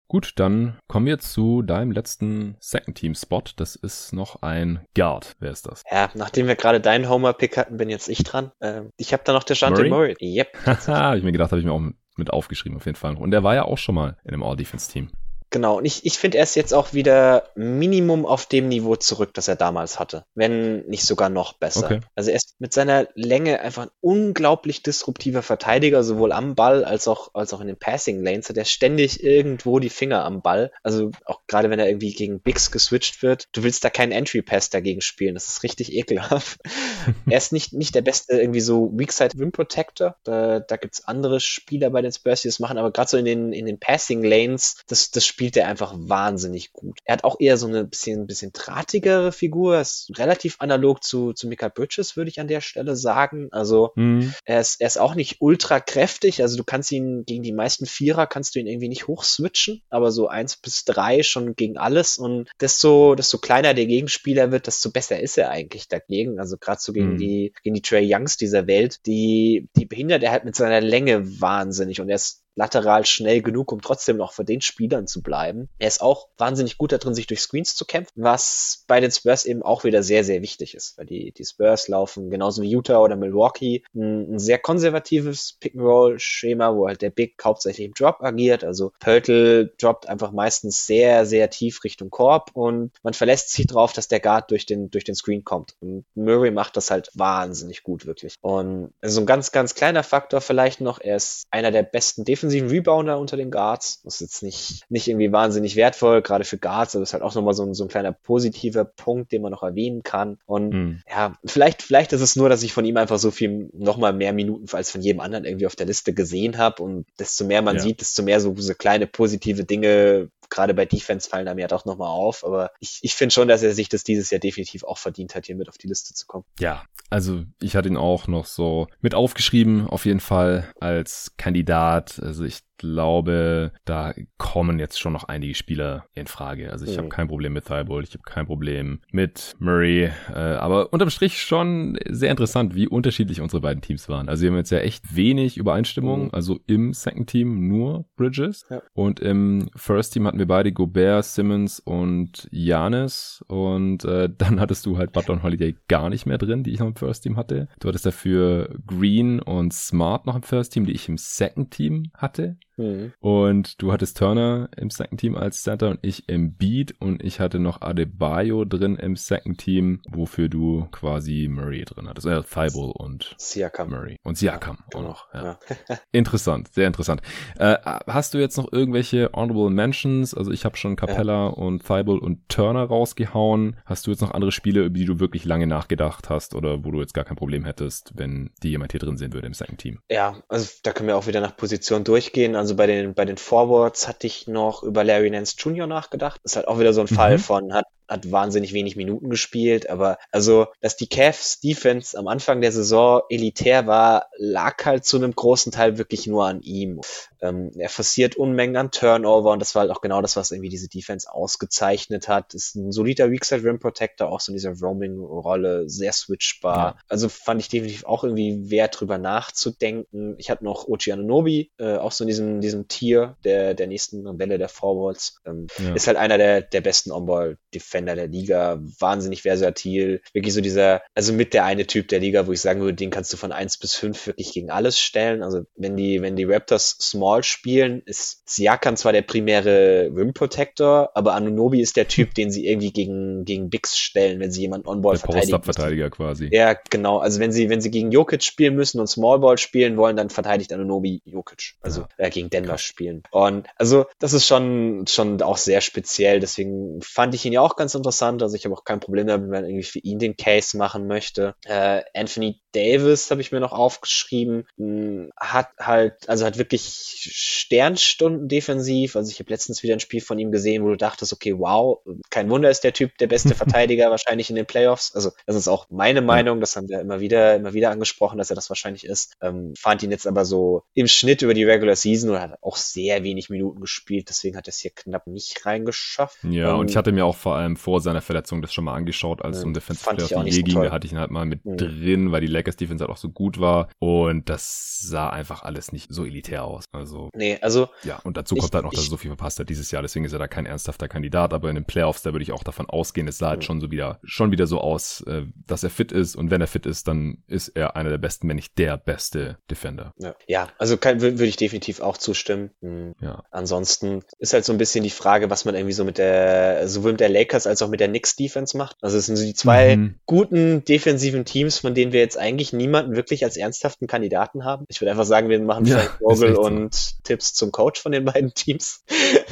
Gut, dann kommen wir zu deinem letzten Second-Team-Spot. Das ist noch ein Guard. Wer ist das? Ja, nachdem wir gerade deinen Homer-Pick hatten, bin jetzt ich dran. Ähm, ich habe da noch der Murray. Murray. Yep. Haha, habe ich mir gedacht, habe ich mir auch mit aufgeschrieben auf jeden Fall. Und der war ja auch schon mal in einem All-Defense-Team. Genau, und ich, ich finde, er ist jetzt auch wieder Minimum auf dem Niveau zurück, das er damals hatte. Wenn nicht sogar noch besser. Okay. Also er ist mit seiner Länge einfach ein unglaublich disruptiver Verteidiger, sowohl am Ball als auch, als auch in den Passing Lanes. Hat er ständig irgendwo die Finger am Ball. Also auch gerade wenn er irgendwie gegen Bigs geswitcht wird. Du willst da keinen Entry Pass dagegen spielen. Das ist richtig ekelhaft. er ist nicht, nicht der beste irgendwie so Weakside Rim Protector. Da, da gibt's andere Spieler bei den Spurs, die das machen, aber gerade so in den, in den Passing Lanes, das, das Spiel spielt er einfach wahnsinnig gut. Er hat auch eher so eine bisschen, bisschen drahtigere Figur, ist relativ analog zu, zu Michael Bridges, würde ich an der Stelle sagen. Also mhm. er, ist, er ist auch nicht ultra kräftig, also du kannst ihn gegen die meisten Vierer kannst du ihn irgendwie nicht hochswitchen, aber so eins bis drei schon gegen alles und desto, desto kleiner der Gegenspieler wird, desto besser ist er eigentlich dagegen. Also gerade so gegen mhm. die, gegen die Trey Youngs dieser Welt, die, die behindert er halt mit seiner Länge wahnsinnig und er ist lateral schnell genug, um trotzdem noch vor den Spielern zu bleiben. Er ist auch wahnsinnig gut darin, sich durch Screens zu kämpfen, was bei den Spurs eben auch wieder sehr, sehr wichtig ist, weil die, die Spurs laufen genauso wie Utah oder Milwaukee ein, ein sehr konservatives Pick-and-Roll-Schema, wo halt der Big hauptsächlich im Drop agiert. Also Pöltl droppt einfach meistens sehr, sehr tief Richtung Korb und man verlässt sich darauf, dass der Guard durch den, durch den Screen kommt. Und Murray macht das halt wahnsinnig gut, wirklich. Und so also ein ganz, ganz kleiner Faktor vielleicht noch, er ist einer der besten Defensive defensiven Rebounder unter den Guards. Das ist jetzt nicht, nicht irgendwie wahnsinnig wertvoll, gerade für Guards, aber das ist halt auch nochmal so ein, so ein kleiner positiver Punkt, den man noch erwähnen kann. Und mhm. ja, vielleicht, vielleicht ist es nur, dass ich von ihm einfach so viel nochmal mehr Minuten als von jedem anderen irgendwie auf der Liste gesehen habe. Und desto mehr man ja. sieht, desto mehr so, so kleine positive Dinge gerade bei Defense fallen da mir doch nochmal auf. Aber ich, ich finde schon, dass er sich das dieses Jahr definitiv auch verdient hat, hier mit auf die Liste zu kommen. Ja, also ich hatte ihn auch noch so mit aufgeschrieben, auf jeden Fall als Kandidat. Also ich glaube, da kommen jetzt schon noch einige Spieler in Frage. Also ich mhm. habe kein Problem mit Thibault, ich habe kein Problem mit Murray, äh, aber unterm Strich schon sehr interessant, wie unterschiedlich unsere beiden Teams waren. Also wir haben jetzt ja echt wenig Übereinstimmung, mhm. also im Second Team nur Bridges ja. und im First Team hatten wir beide Gobert, Simmons und Janis und äh, dann hattest du halt Butler und Holiday gar nicht mehr drin, die ich noch im First Team hatte. Du hattest dafür Green und Smart noch im First Team, die ich im Second Team hatte. Mhm. Und du hattest Turner im Second Team als Center und ich im Beat und ich hatte noch Adebayo drin im Second Team, wofür du quasi Murray drin hattest. Äh, Thibault und Siakam. Murray. Und Siakam ja, auch noch. Ja. ja. interessant, sehr interessant. Äh, hast du jetzt noch irgendwelche Honorable Mentions? Also ich habe schon Capella und Thibault und Turner rausgehauen. Hast du jetzt noch andere Spiele, über die du wirklich lange nachgedacht hast oder wo du jetzt gar kein Problem hättest, wenn die jemand hier drin sehen würde im Second Team? Ja, also da können wir auch wieder nach Position durchgehen. Also bei den, bei den Forwards hatte ich noch über Larry Nance Jr. nachgedacht. Das ist halt auch wieder so ein mhm. Fall von, hat hat wahnsinnig wenig Minuten gespielt, aber also, dass die Cavs Defense am Anfang der Saison elitär war, lag halt zu einem großen Teil wirklich nur an ihm. Ähm, er forciert Unmengen an Turnover und das war halt auch genau das, was irgendwie diese Defense ausgezeichnet hat. Ist ein solider Weakside Rim Protector, auch so in dieser Roaming-Rolle, sehr switchbar. Ja. Also fand ich definitiv auch irgendwie wert, drüber nachzudenken. Ich hatte noch Ochi Anunobi, äh, auch so in diesem, diesem Tier der, der nächsten Welle der Forwards. Ähm, ja. Ist halt einer der, der besten On-Ball-Defender Defender der Liga, wahnsinnig versatil, wirklich so dieser, also mit der eine Typ der Liga, wo ich sagen würde, den kannst du von eins bis fünf wirklich gegen alles stellen. Also wenn die, wenn die Raptors Small spielen, ist Siakam zwar der primäre Rim Protector, aber Anunobi ist der Typ, den sie irgendwie gegen, gegen Bigs stellen, wenn sie jemanden On-Ball verteidigen. Verteidiger quasi. Ja, genau. Also wenn sie, wenn sie gegen Jokic spielen müssen und Small Ball spielen wollen, dann verteidigt Anunobi Jokic. Also ja. äh, gegen Denver spielen. Und also das ist schon, schon auch sehr speziell. Deswegen fand ich ihn ja auch ganz ganz interessant. Also ich habe auch kein Problem damit, wenn man irgendwie für ihn den Case machen möchte. Äh, Anthony Davis habe ich mir noch aufgeschrieben, hm, hat halt, also hat wirklich Sternstunden defensiv. Also ich habe letztens wieder ein Spiel von ihm gesehen, wo du dachtest, okay, wow, kein Wunder ist der Typ der beste Verteidiger wahrscheinlich in den Playoffs. Also das ist auch meine Meinung, das haben wir immer wieder, immer wieder angesprochen, dass er das wahrscheinlich ist. Ähm, fand ihn jetzt aber so im Schnitt über die Regular Season oder hat auch sehr wenig Minuten gespielt, deswegen hat er es hier knapp nicht reingeschafft. Ja, ähm, und ich hatte mir auch vor allem vor seiner Verletzung das schon mal angeschaut, als es um Defensive Player of the Year ging. Da hatte ich ihn halt mal mit mhm. drin, weil die Lakers Defense halt auch so gut war. Und das sah einfach alles nicht so elitär aus. Also. Nee, also. Ja, und dazu kommt ich, halt noch, dass er so viel verpasst hat dieses Jahr. Deswegen ist er da kein ernsthafter Kandidat. Aber in den Playoffs, da würde ich auch davon ausgehen, es sah halt mhm. schon so wieder, schon wieder so aus, äh, dass er fit ist. Und wenn er fit ist, dann ist er einer der besten, wenn nicht der beste Defender. Ja, ja also würde ich definitiv auch zustimmen. Mhm. Ja. Ansonsten ist halt so ein bisschen die Frage, was man irgendwie so mit der, sowohl mit der Lakers als auch mit der Knicks Defense macht. Also es sind so die zwei mhm. guten defensiven Teams, von denen wir jetzt eigentlich niemanden wirklich als ernsthaften Kandidaten haben. Ich würde einfach sagen, wir machen ja, Vogel und Tipps zum Coach von den beiden Teams.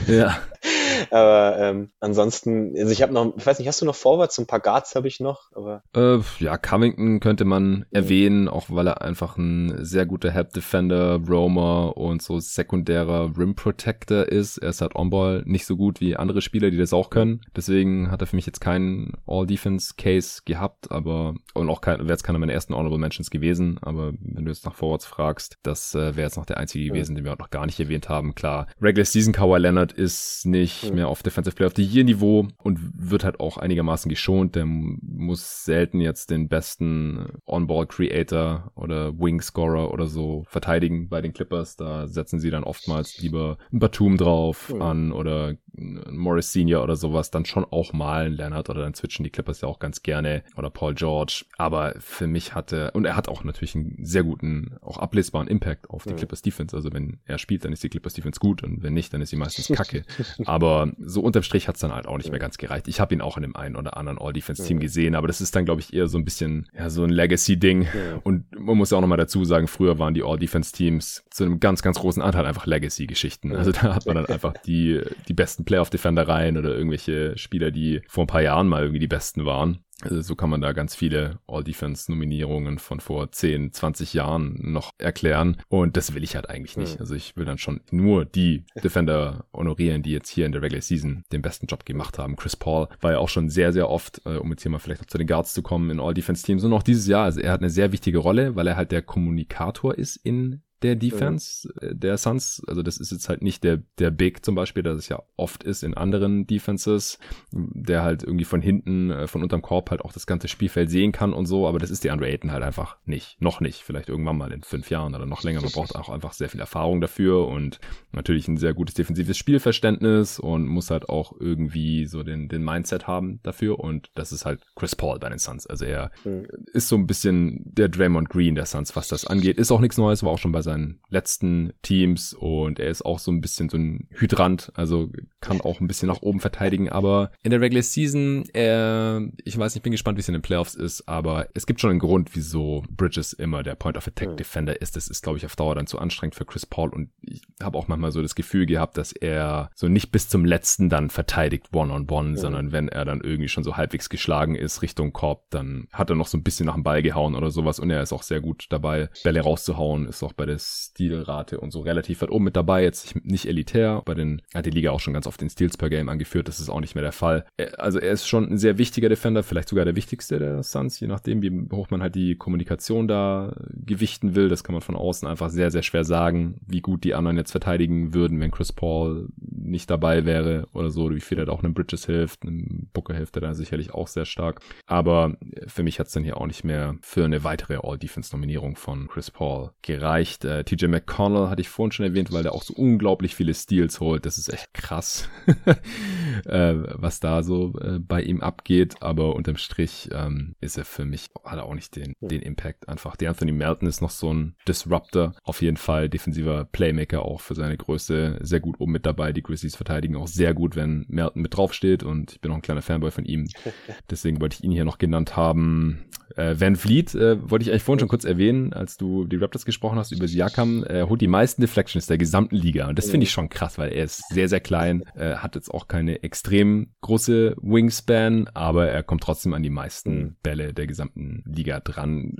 Ja. aber ähm, ansonsten, also ich habe noch, ich weiß nicht, hast du noch Forwards? Ein paar Guards habe ich noch, aber. Äh, ja, Covington könnte man erwähnen, auch weil er einfach ein sehr guter Help Defender, Roamer und so sekundärer Rim Protector ist. Er ist halt On-Ball nicht so gut wie andere Spieler, die das auch können. Deswegen hat er für mich jetzt keinen All-Defense-Case gehabt, aber und auch kein, wäre jetzt keiner meiner ersten Honorable Mentions gewesen. Aber wenn du jetzt nach Forwards fragst, das äh, wäre jetzt noch der einzige gewesen, den wir auch noch gar nicht erwähnt haben. Klar, Regular Season Kawhi Leonard ist nicht ja. mehr auf Defensive Player of the Year Niveau und wird halt auch einigermaßen geschont. Der muss selten jetzt den besten On-Ball Creator oder Wing Scorer oder so verteidigen bei den Clippers. Da setzen sie dann oftmals lieber ein Batum drauf ja. an oder Morris Senior oder sowas. Dann schon auch mal ein Leonard oder dann switchen die Clippers ja auch ganz gerne oder Paul George. Aber für mich hatte, und er hat auch natürlich einen sehr guten, auch ablesbaren Impact auf die ja. Clippers Defense. Also wenn er spielt, dann ist die Clippers Defense gut und wenn nicht, dann ist sie meistens kacke. aber so unterm Strich hat's dann halt auch nicht mehr ganz gereicht. Ich habe ihn auch in dem einen oder anderen All-Defense-Team ja. gesehen, aber das ist dann, glaube ich, eher so ein bisschen, ja, so ein Legacy-Ding. Und man muss ja auch nochmal dazu sagen, früher waren die All-Defense-Teams zu einem ganz, ganz großen Anteil einfach Legacy-Geschichten. Also da hat man dann einfach die, die besten Playoff-Defender rein oder irgendwelche Spieler, die vor ein paar Jahren mal irgendwie die besten waren. Also so kann man da ganz viele All-Defense-Nominierungen von vor 10, 20 Jahren noch erklären. Und das will ich halt eigentlich nicht. Mhm. Also ich will dann schon nur die Defender honorieren, die jetzt hier in der Regular Season den besten Job gemacht haben. Chris Paul war ja auch schon sehr, sehr oft, äh, um jetzt hier mal vielleicht auch zu den Guards zu kommen, in All-Defense-Teams. Und auch dieses Jahr, also er hat eine sehr wichtige Rolle, weil er halt der Kommunikator ist in der Defense ja. der Suns. Also das ist jetzt halt nicht der, der Big zum Beispiel, der es ja oft ist in anderen Defenses, der halt irgendwie von hinten, äh, von unterm Korb halt auch das ganze Spielfeld sehen kann und so, aber das ist die Andre Ayton halt einfach nicht. Noch nicht. Vielleicht irgendwann mal in fünf Jahren oder noch länger. Man braucht auch einfach sehr viel Erfahrung dafür und natürlich ein sehr gutes defensives Spielverständnis und muss halt auch irgendwie so den, den Mindset haben dafür und das ist halt Chris Paul bei den Suns. Also er mhm. ist so ein bisschen der Draymond Green der Suns, was das angeht. Ist auch nichts Neues, war auch schon bei seinen letzten Teams und er ist auch so ein bisschen so ein Hydrant, also kann auch ein bisschen nach oben verteidigen, aber in der Regular Season, äh, ich weiß nicht, bin gespannt, wie es in den Playoffs ist, aber es gibt schon einen Grund, wieso Bridges immer der Point of Attack Defender ist. Das ist, glaube ich, auf Dauer dann zu anstrengend für Chris Paul und ich habe auch manchmal so das Gefühl gehabt, dass er so nicht bis zum letzten dann verteidigt one-on-one, -on -one, sondern wenn er dann irgendwie schon so halbwegs geschlagen ist Richtung Korb, dann hat er noch so ein bisschen nach dem Ball gehauen oder sowas und er ist auch sehr gut dabei, Bälle rauszuhauen, ist auch bei der Stilrate und so relativ weit oben mit dabei. Jetzt nicht elitär. Bei den hat die Liga auch schon ganz oft den Steals per Game angeführt. Das ist auch nicht mehr der Fall. Also er ist schon ein sehr wichtiger Defender, vielleicht sogar der wichtigste der Suns, je nachdem, wie hoch man halt die Kommunikation da gewichten will. Das kann man von außen einfach sehr, sehr schwer sagen, wie gut die anderen jetzt verteidigen würden, wenn Chris Paul nicht dabei wäre oder so, wie viel er auch einem Bridges hilft, einem Booker hilft er da sicherlich auch sehr stark. Aber für mich hat es dann hier auch nicht mehr für eine weitere All-Defense-Nominierung von Chris Paul gereicht. Äh, TJ McConnell hatte ich vorhin schon erwähnt, weil der auch so unglaublich viele Steals holt. Das ist echt krass, äh, was da so äh, bei ihm abgeht. Aber unterm Strich ähm, ist er für mich, hat er auch nicht den, den Impact einfach. Der Anthony Melton ist noch so ein Disruptor. Auf jeden Fall defensiver Playmaker auch für seine Größe. Sehr gut oben mit dabei. Die Grizzlies verteidigen auch sehr gut, wenn Melton mit draufsteht. Und ich bin auch ein kleiner Fanboy von ihm. Deswegen wollte ich ihn hier noch genannt haben. Äh, Van Vliet äh, wollte ich eigentlich vorhin schon kurz erwähnen, als du die Raptors gesprochen hast über Siakam. Er holt die meisten Deflections der gesamten Liga und das finde ich schon krass, weil er ist sehr, sehr klein, äh, hat jetzt auch keine extrem große Wingspan, aber er kommt trotzdem an die meisten mhm. Bälle der gesamten Liga dran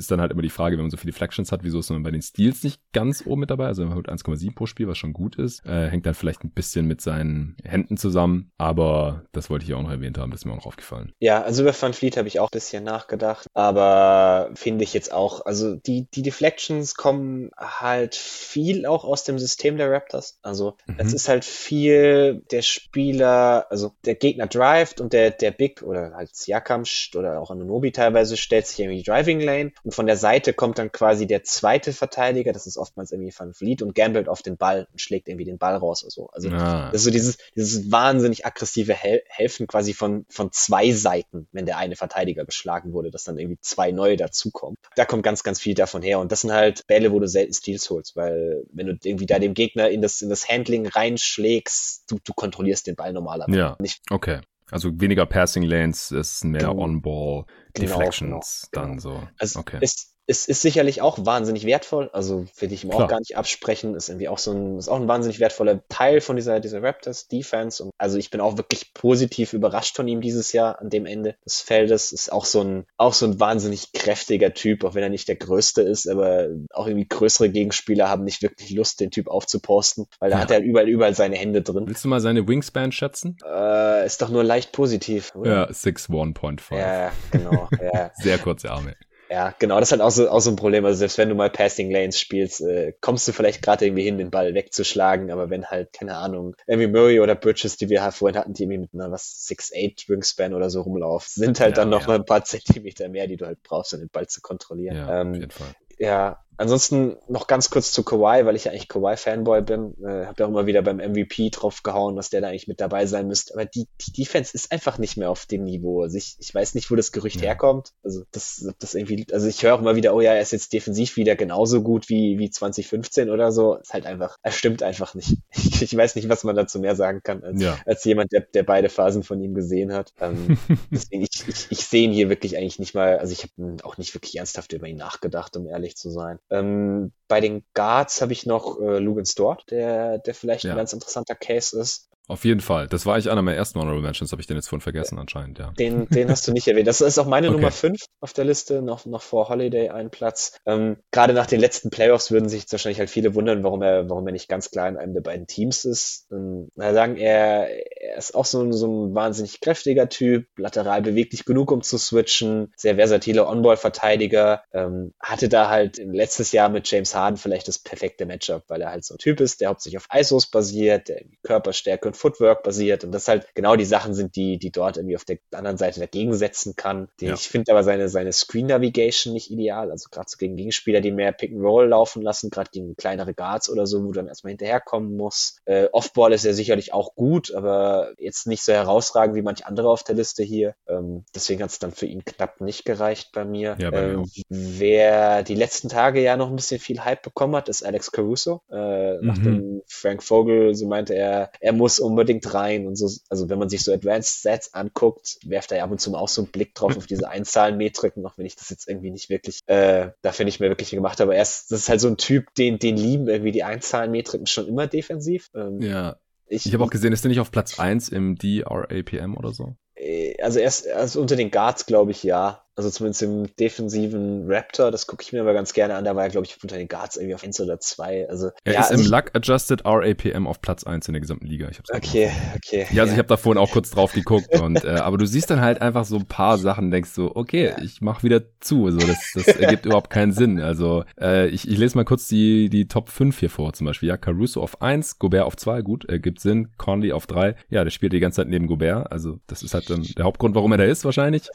ist dann halt immer die Frage, wenn man so viele Flections hat, wieso ist man bei den Steals nicht ganz oben mit dabei? Also man holt 1,7 pro Spiel, was schon gut ist. Äh, hängt dann vielleicht ein bisschen mit seinen Händen zusammen, aber das wollte ich auch noch erwähnt haben, das ist mir auch noch aufgefallen. Ja, also über Van Fleet habe ich auch ein bisschen nachgedacht, aber finde ich jetzt auch, also die, die Deflections kommen halt viel auch aus dem System der Raptors. Also mhm. es ist halt viel der Spieler, also der Gegner drived und der, der Big oder halt Siakam oder auch Anunobi teilweise stellt sich irgendwie die Driving Lane und von der Seite kommt dann quasi der zweite Verteidiger, das ist oftmals irgendwie Van Vliet und gambelt auf den Ball und schlägt irgendwie den Ball raus oder so. Also ah. das ist so dieses, dieses wahnsinnig aggressive Hel Helfen quasi von, von zwei Seiten, wenn der eine Verteidiger geschlagen wurde, dass dann irgendwie zwei neue dazukommen. Da kommt ganz, ganz viel davon her und das sind halt Bälle, wo du selten Steals holst, weil wenn du irgendwie da dem Gegner in das, in das Handling reinschlägst, du, du kontrollierst den Ball normalerweise ja. nicht. Okay. Also weniger Passing Lanes, es ist mehr On-Ball. Deflections genau, genau, dann so. Also okay. es, es ist sicherlich auch wahnsinnig wertvoll, also will ich ihm Klar. auch gar nicht absprechen, ist irgendwie auch so ein, ist auch ein wahnsinnig wertvoller Teil von dieser, dieser Raptors Defense und also ich bin auch wirklich positiv überrascht von ihm dieses Jahr an dem Ende des Feldes, ist auch so ein, auch so ein wahnsinnig kräftiger Typ, auch wenn er nicht der größte ist, aber auch irgendwie größere Gegenspieler haben nicht wirklich Lust, den Typ aufzuposten, weil da ja. hat er überall, überall seine Hände drin. Willst du mal seine Wingspan schätzen? Äh, ist doch nur leicht positiv, oder? Ja, 6'1.5. Ja, genau, ja. Sehr kurze Arme. Ja, genau, das ist halt auch so, auch so ein Problem. Also selbst wenn du mal Passing Lanes spielst, äh, kommst du vielleicht gerade irgendwie hin, den Ball wegzuschlagen, aber wenn halt, keine Ahnung, irgendwie Murray oder Bridges, die wir halt vorhin hatten, die irgendwie mit einer was 6'8 Wingspan oder so rumlaufen, sind halt ja, dann noch ja. mal ein paar Zentimeter mehr, die du halt brauchst, um den Ball zu kontrollieren. Ja, ähm, auf jeden Fall. Ja, Ansonsten noch ganz kurz zu Kawhi, weil ich ja eigentlich Kawhi-Fanboy bin. Äh, habe ja auch immer wieder beim MVP drauf gehauen, dass der da eigentlich mit dabei sein müsste. Aber die, die Defense ist einfach nicht mehr auf dem Niveau. Also ich, ich weiß nicht, wo das Gerücht ja. herkommt. Also das, das irgendwie, also ich höre auch immer wieder, oh ja, er ist jetzt defensiv wieder genauso gut wie, wie 2015 oder so. Ist halt einfach, er stimmt einfach nicht. Ich, ich weiß nicht, was man dazu mehr sagen kann, als, ja. als jemand, der, der beide Phasen von ihm gesehen hat. Ähm, deswegen, ich, ich, ich sehe ihn hier wirklich eigentlich nicht mal, also ich habe auch nicht wirklich ernsthaft über ihn nachgedacht, um ehrlich zu sein. Ähm, bei den Guards habe ich noch äh, Lugans Dort, der, der vielleicht ja. ein ganz interessanter Case ist. Auf jeden Fall. Das war ich einer meiner ersten Honorable Mentions, habe ich den jetzt vorhin vergessen anscheinend, ja. Den, den hast du nicht erwähnt. Das ist auch meine okay. Nummer 5 auf der Liste, noch, noch vor Holiday ein Platz. Ähm, Gerade nach den letzten Playoffs würden sich wahrscheinlich halt viele wundern, warum er, warum er nicht ganz klar in einem der beiden Teams ist. Ähm, sagen, er, er ist auch so ein, so ein wahnsinnig kräftiger Typ, lateral beweglich genug, um zu switchen, sehr versatiler On-Ball-Verteidiger, ähm, hatte da halt letztes Jahr mit James Harden vielleicht das perfekte Matchup, weil er halt so ein Typ ist, der hauptsächlich auf ISOs basiert, der Körperstärke und Footwork basiert und das halt genau die Sachen sind, die, die dort irgendwie auf der anderen Seite dagegen setzen kann. Ja. Ich finde aber seine, seine Screen Navigation nicht ideal, also gerade so gegen Gegenspieler, die mehr Pick and Roll laufen lassen, gerade gegen kleinere Guards oder so, wo du dann erstmal hinterherkommen muss. Äh, Offball ist ja sicherlich auch gut, aber jetzt nicht so herausragend wie manche andere auf der Liste hier. Ähm, deswegen hat es dann für ihn knapp nicht gereicht bei mir. Ja, bei ähm, wer die letzten Tage ja noch ein bisschen viel Hype bekommen hat, ist Alex Caruso. Äh, mhm. Nachdem Frank Vogel so meinte, er, er muss um unbedingt rein und so, also wenn man sich so Advanced Sets anguckt, werft er ja ab und zu mal auch so einen Blick drauf auf diese Einzahlenmetriken, auch wenn ich das jetzt irgendwie nicht wirklich, äh, dafür nicht mehr wirklich gemacht habe. Er ist, das ist halt so ein Typ, den, den lieben irgendwie die Einzahlenmetriken schon immer defensiv. Ähm, ja. Ich, ich habe auch gesehen, ist der nicht auf Platz 1 im DRAPM oder so? Äh, also erst also unter den Guards, glaube ich, ja. Also zumindest im defensiven Raptor, das gucke ich mir aber ganz gerne an. Da war er, glaube ich, unter den Guards irgendwie auf 1 oder 2. Also, er ja, ist also im Luck-Adjusted RAPM auf Platz 1 in der gesamten Liga. Ich hab's okay, okay. Ja, also ja. ich habe da vorhin auch kurz drauf geguckt. und, äh, aber du siehst dann halt einfach so ein paar Sachen, denkst so, okay, ja. ich mach wieder zu. Also das, das ergibt überhaupt keinen Sinn. Also äh, ich, ich lese mal kurz die, die Top 5 hier vor. Zum Beispiel, ja, Caruso auf 1, Gobert auf 2, gut, ergibt Sinn. Conley auf 3. Ja, der spielt die ganze Zeit neben Gobert. Also das ist halt dann der Hauptgrund, warum er da ist wahrscheinlich.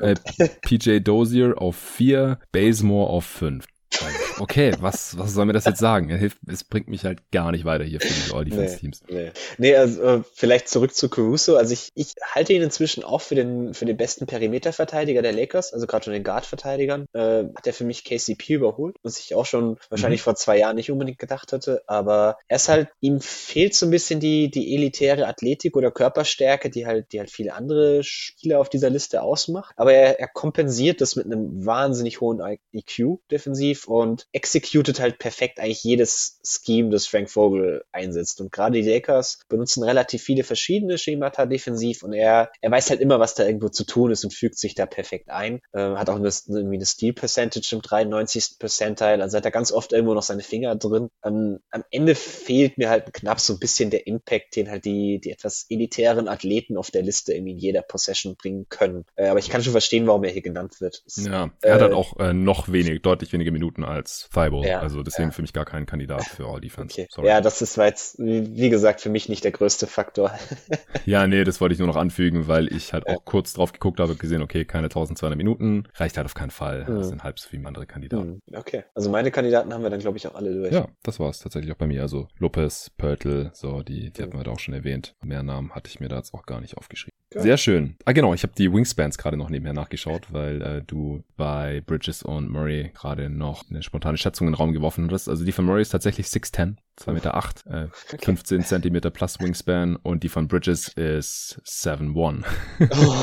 Äh, PJ Dozier auf 4, Bazemore auf 5. Okay, was, was soll mir das jetzt sagen? Er hilft, es bringt mich halt gar nicht weiter hier für die All-Defense-Teams. Nee, nee. nee, also äh, vielleicht zurück zu Caruso. Also ich, ich halte ihn inzwischen auch für den, für den besten Perimeter-Verteidiger der Lakers, also gerade von den Guard-Verteidigern. Äh, hat er für mich KCP überholt, was ich auch schon wahrscheinlich mhm. vor zwei Jahren nicht unbedingt gedacht hatte. Aber er ist halt, ihm fehlt so ein bisschen die, die elitäre Athletik oder Körperstärke, die halt, die halt viele andere Spieler auf dieser Liste ausmacht. Aber er, er kompensiert das mit einem wahnsinnig hohen IQ defensiv und executed halt perfekt eigentlich jedes Scheme, das Frank Vogel einsetzt. Und gerade die Lakers benutzen relativ viele verschiedene Schemata defensiv und er, er weiß halt immer, was da irgendwo zu tun ist und fügt sich da perfekt ein. Äh, hat auch eine, irgendwie eine Steal Percentage im 93. Percentile, also hat er ganz oft irgendwo noch seine Finger drin. Ähm, am Ende fehlt mir halt knapp so ein bisschen der Impact, den halt die, die etwas elitären Athleten auf der Liste irgendwie in jeder Possession bringen können. Äh, aber ich kann schon verstehen, warum er hier genannt wird. Ja, er äh, hat halt auch äh, noch wenig, deutlich weniger Minuten als als Thibault. Ja, also deswegen ja. für mich gar kein Kandidat für All Defense. Okay. Ja, das ist jetzt, wie gesagt, für mich nicht der größte Faktor. ja, nee, das wollte ich nur noch anfügen, weil ich halt auch kurz drauf geguckt habe und gesehen, okay, keine 1200 Minuten, reicht halt auf keinen Fall. Mhm. Das sind halb so viele andere Kandidaten. Mhm. Okay, also meine Kandidaten haben wir dann, glaube ich, auch alle durch. Ja, das war es tatsächlich auch bei mir. Also Lopez, Pörtl, so, die, die mhm. hatten wir da auch schon erwähnt. Mehr Namen hatte ich mir da jetzt auch gar nicht aufgeschrieben. Sehr schön. Ah, genau, ich habe die Wingspans gerade noch nebenher nachgeschaut, weil äh, du bei Bridges und Murray gerade noch eine spontane Schätzung in den Raum geworfen hattest. Also die von Murray ist tatsächlich 6'10, 2,8 Meter, acht, äh, okay. 15 Zentimeter plus Wingspan und die von Bridges ist 7'1.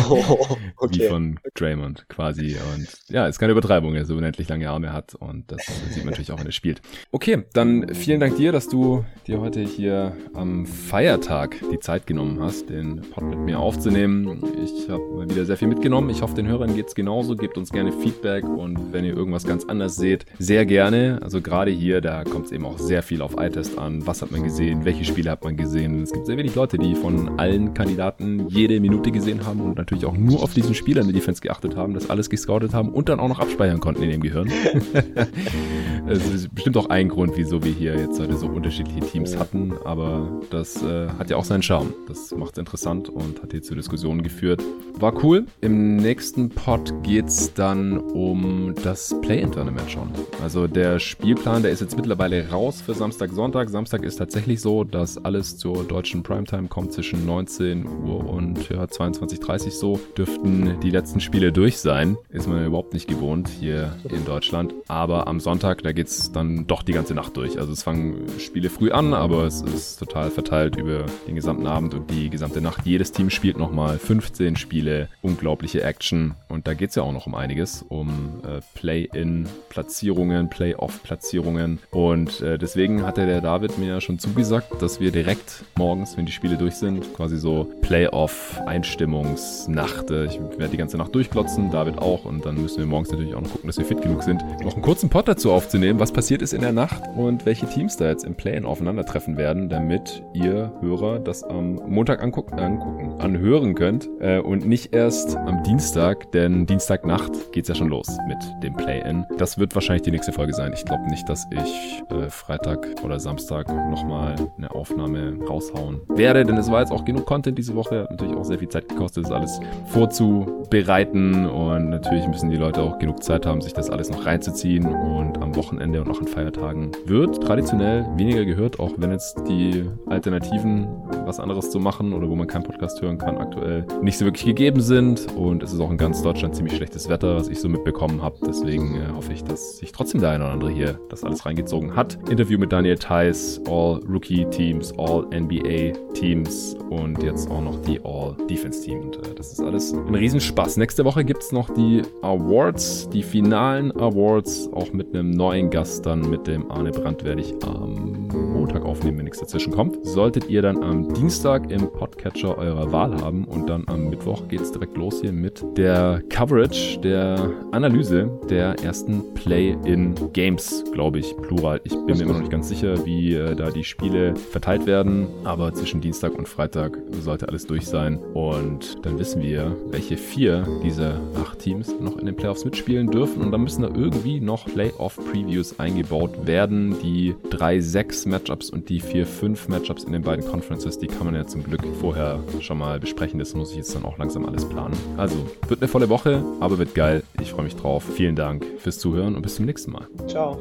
Oh, okay. Wie von Draymond quasi. Und ja, ist keine Übertreibung, er so unendlich lange Arme hat und das sieht man natürlich auch, wenn er spielt. Okay, dann vielen Dank dir, dass du dir heute hier am Feiertag die Zeit genommen hast, den Pod mit mir aufzunehmen. Ich habe mal wieder sehr viel mitgenommen. Ich hoffe, den Hörern geht es genauso. Gebt uns gerne Feedback und wenn ihr irgendwas ganz anders seht, sehr gerne. Also gerade hier, da kommt es eben auch sehr viel auf iTest an. Was hat man gesehen? Welche Spiele hat man gesehen? Es gibt sehr wenig Leute, die von allen Kandidaten jede Minute gesehen haben und natürlich auch nur auf diesen Spieler in der Defense geachtet haben, das alles gescoutet haben und dann auch noch abspeichern konnten in dem Gehirn. Es ist bestimmt auch ein Grund, wieso wir hier jetzt heute so unterschiedliche Teams hatten, aber das äh, hat ja auch seinen Charme. Das macht es interessant und hat hier zu Diskussionen geführt. War cool. Im nächsten Pod geht es dann um das Play-In-Tournament schon. Also der Spielplan, der ist jetzt mittlerweile raus für Samstag, Sonntag. Samstag ist tatsächlich so, dass alles zur deutschen Primetime kommt zwischen 19 Uhr und ja, 22.30 so. Dürften die letzten Spiele durch sein. Ist man überhaupt nicht gewohnt hier in Deutschland. Aber am Sonntag, da geht es dann doch die ganze Nacht durch. Also es fangen Spiele früh an, aber es ist total verteilt über den gesamten Abend und die gesamte Nacht. Jedes Team spielt nochmal 15 Spiele, unglaubliche Action. Und da geht es ja auch noch um einiges, um äh, Play-in-Platzierungen, Play-off-Platzierungen. Und äh, deswegen hatte der David mir ja schon zugesagt, dass wir direkt morgens, wenn die Spiele durch sind, quasi so Play-off-Einstimmungsnacht. Ich werde die ganze Nacht durchklotzen, David auch. Und dann müssen wir morgens natürlich auch noch gucken, dass wir fit genug sind, noch einen kurzen Pod dazu aufzunehmen, was passiert ist in der Nacht und welche Teams da jetzt im Play-in aufeinandertreffen werden, damit ihr Hörer das am Montag angucken, angucken anhören könnt äh, und nicht erst am Dienstag, denn Dienstagnacht geht's ja schon los mit dem Play-In. Das wird wahrscheinlich die nächste Folge sein. Ich glaube nicht, dass ich äh, Freitag oder Samstag nochmal eine Aufnahme raushauen werde, denn es war jetzt auch genug Content diese Woche. Hat natürlich auch sehr viel Zeit gekostet, das alles vorzubereiten und natürlich müssen die Leute auch genug Zeit haben, sich das alles noch reinzuziehen und am Wochenende und auch an Feiertagen wird traditionell weniger gehört, auch wenn jetzt die Alternativen, was anderes zu machen oder wo man keinen Podcast hören kann, aktuell nicht so wirklich gegeben sind. Und es ist auch in ganz Deutschland ziemlich schlechtes Wetter, was ich so mitbekommen habe. Deswegen äh, hoffe ich, dass sich trotzdem der eine oder andere hier das alles reingezogen hat. Interview mit Daniel Theiss, All Rookie Teams, All NBA Teams und jetzt auch noch die All Defense Team. Und äh, das ist alles ein Riesenspaß. Nächste Woche gibt es noch die Awards, die finalen Awards, auch mit einem neuen Gast dann mit dem Arne Brandt werde ich am Montag aufnehmen, wenn nichts dazwischen kommt. Solltet ihr dann am Dienstag im Podcatcher eurer Wahl haben und dann am Mittwoch geht es direkt los hier mit der Coverage, der Analyse der ersten Play-in-Games, glaube ich, plural. Ich bin mir immer noch nicht ganz sicher, wie äh, da die Spiele verteilt werden, aber zwischen Dienstag und Freitag sollte alles durch sein und dann wissen wir, welche vier dieser acht Teams noch in den Playoffs mitspielen dürfen und dann müssen da irgendwie noch Playoff-Previews eingebaut werden. Die 3-6 Matchups und die 4-5 Matchups in den beiden Conferences, die kann man ja zum Glück vorher schon mal besprechen. Das muss ich jetzt dann auch langsam alles planen. Also, wird eine volle Woche, aber wird geil. Ich freue mich drauf. Vielen Dank fürs Zuhören und bis zum nächsten Mal. Ciao.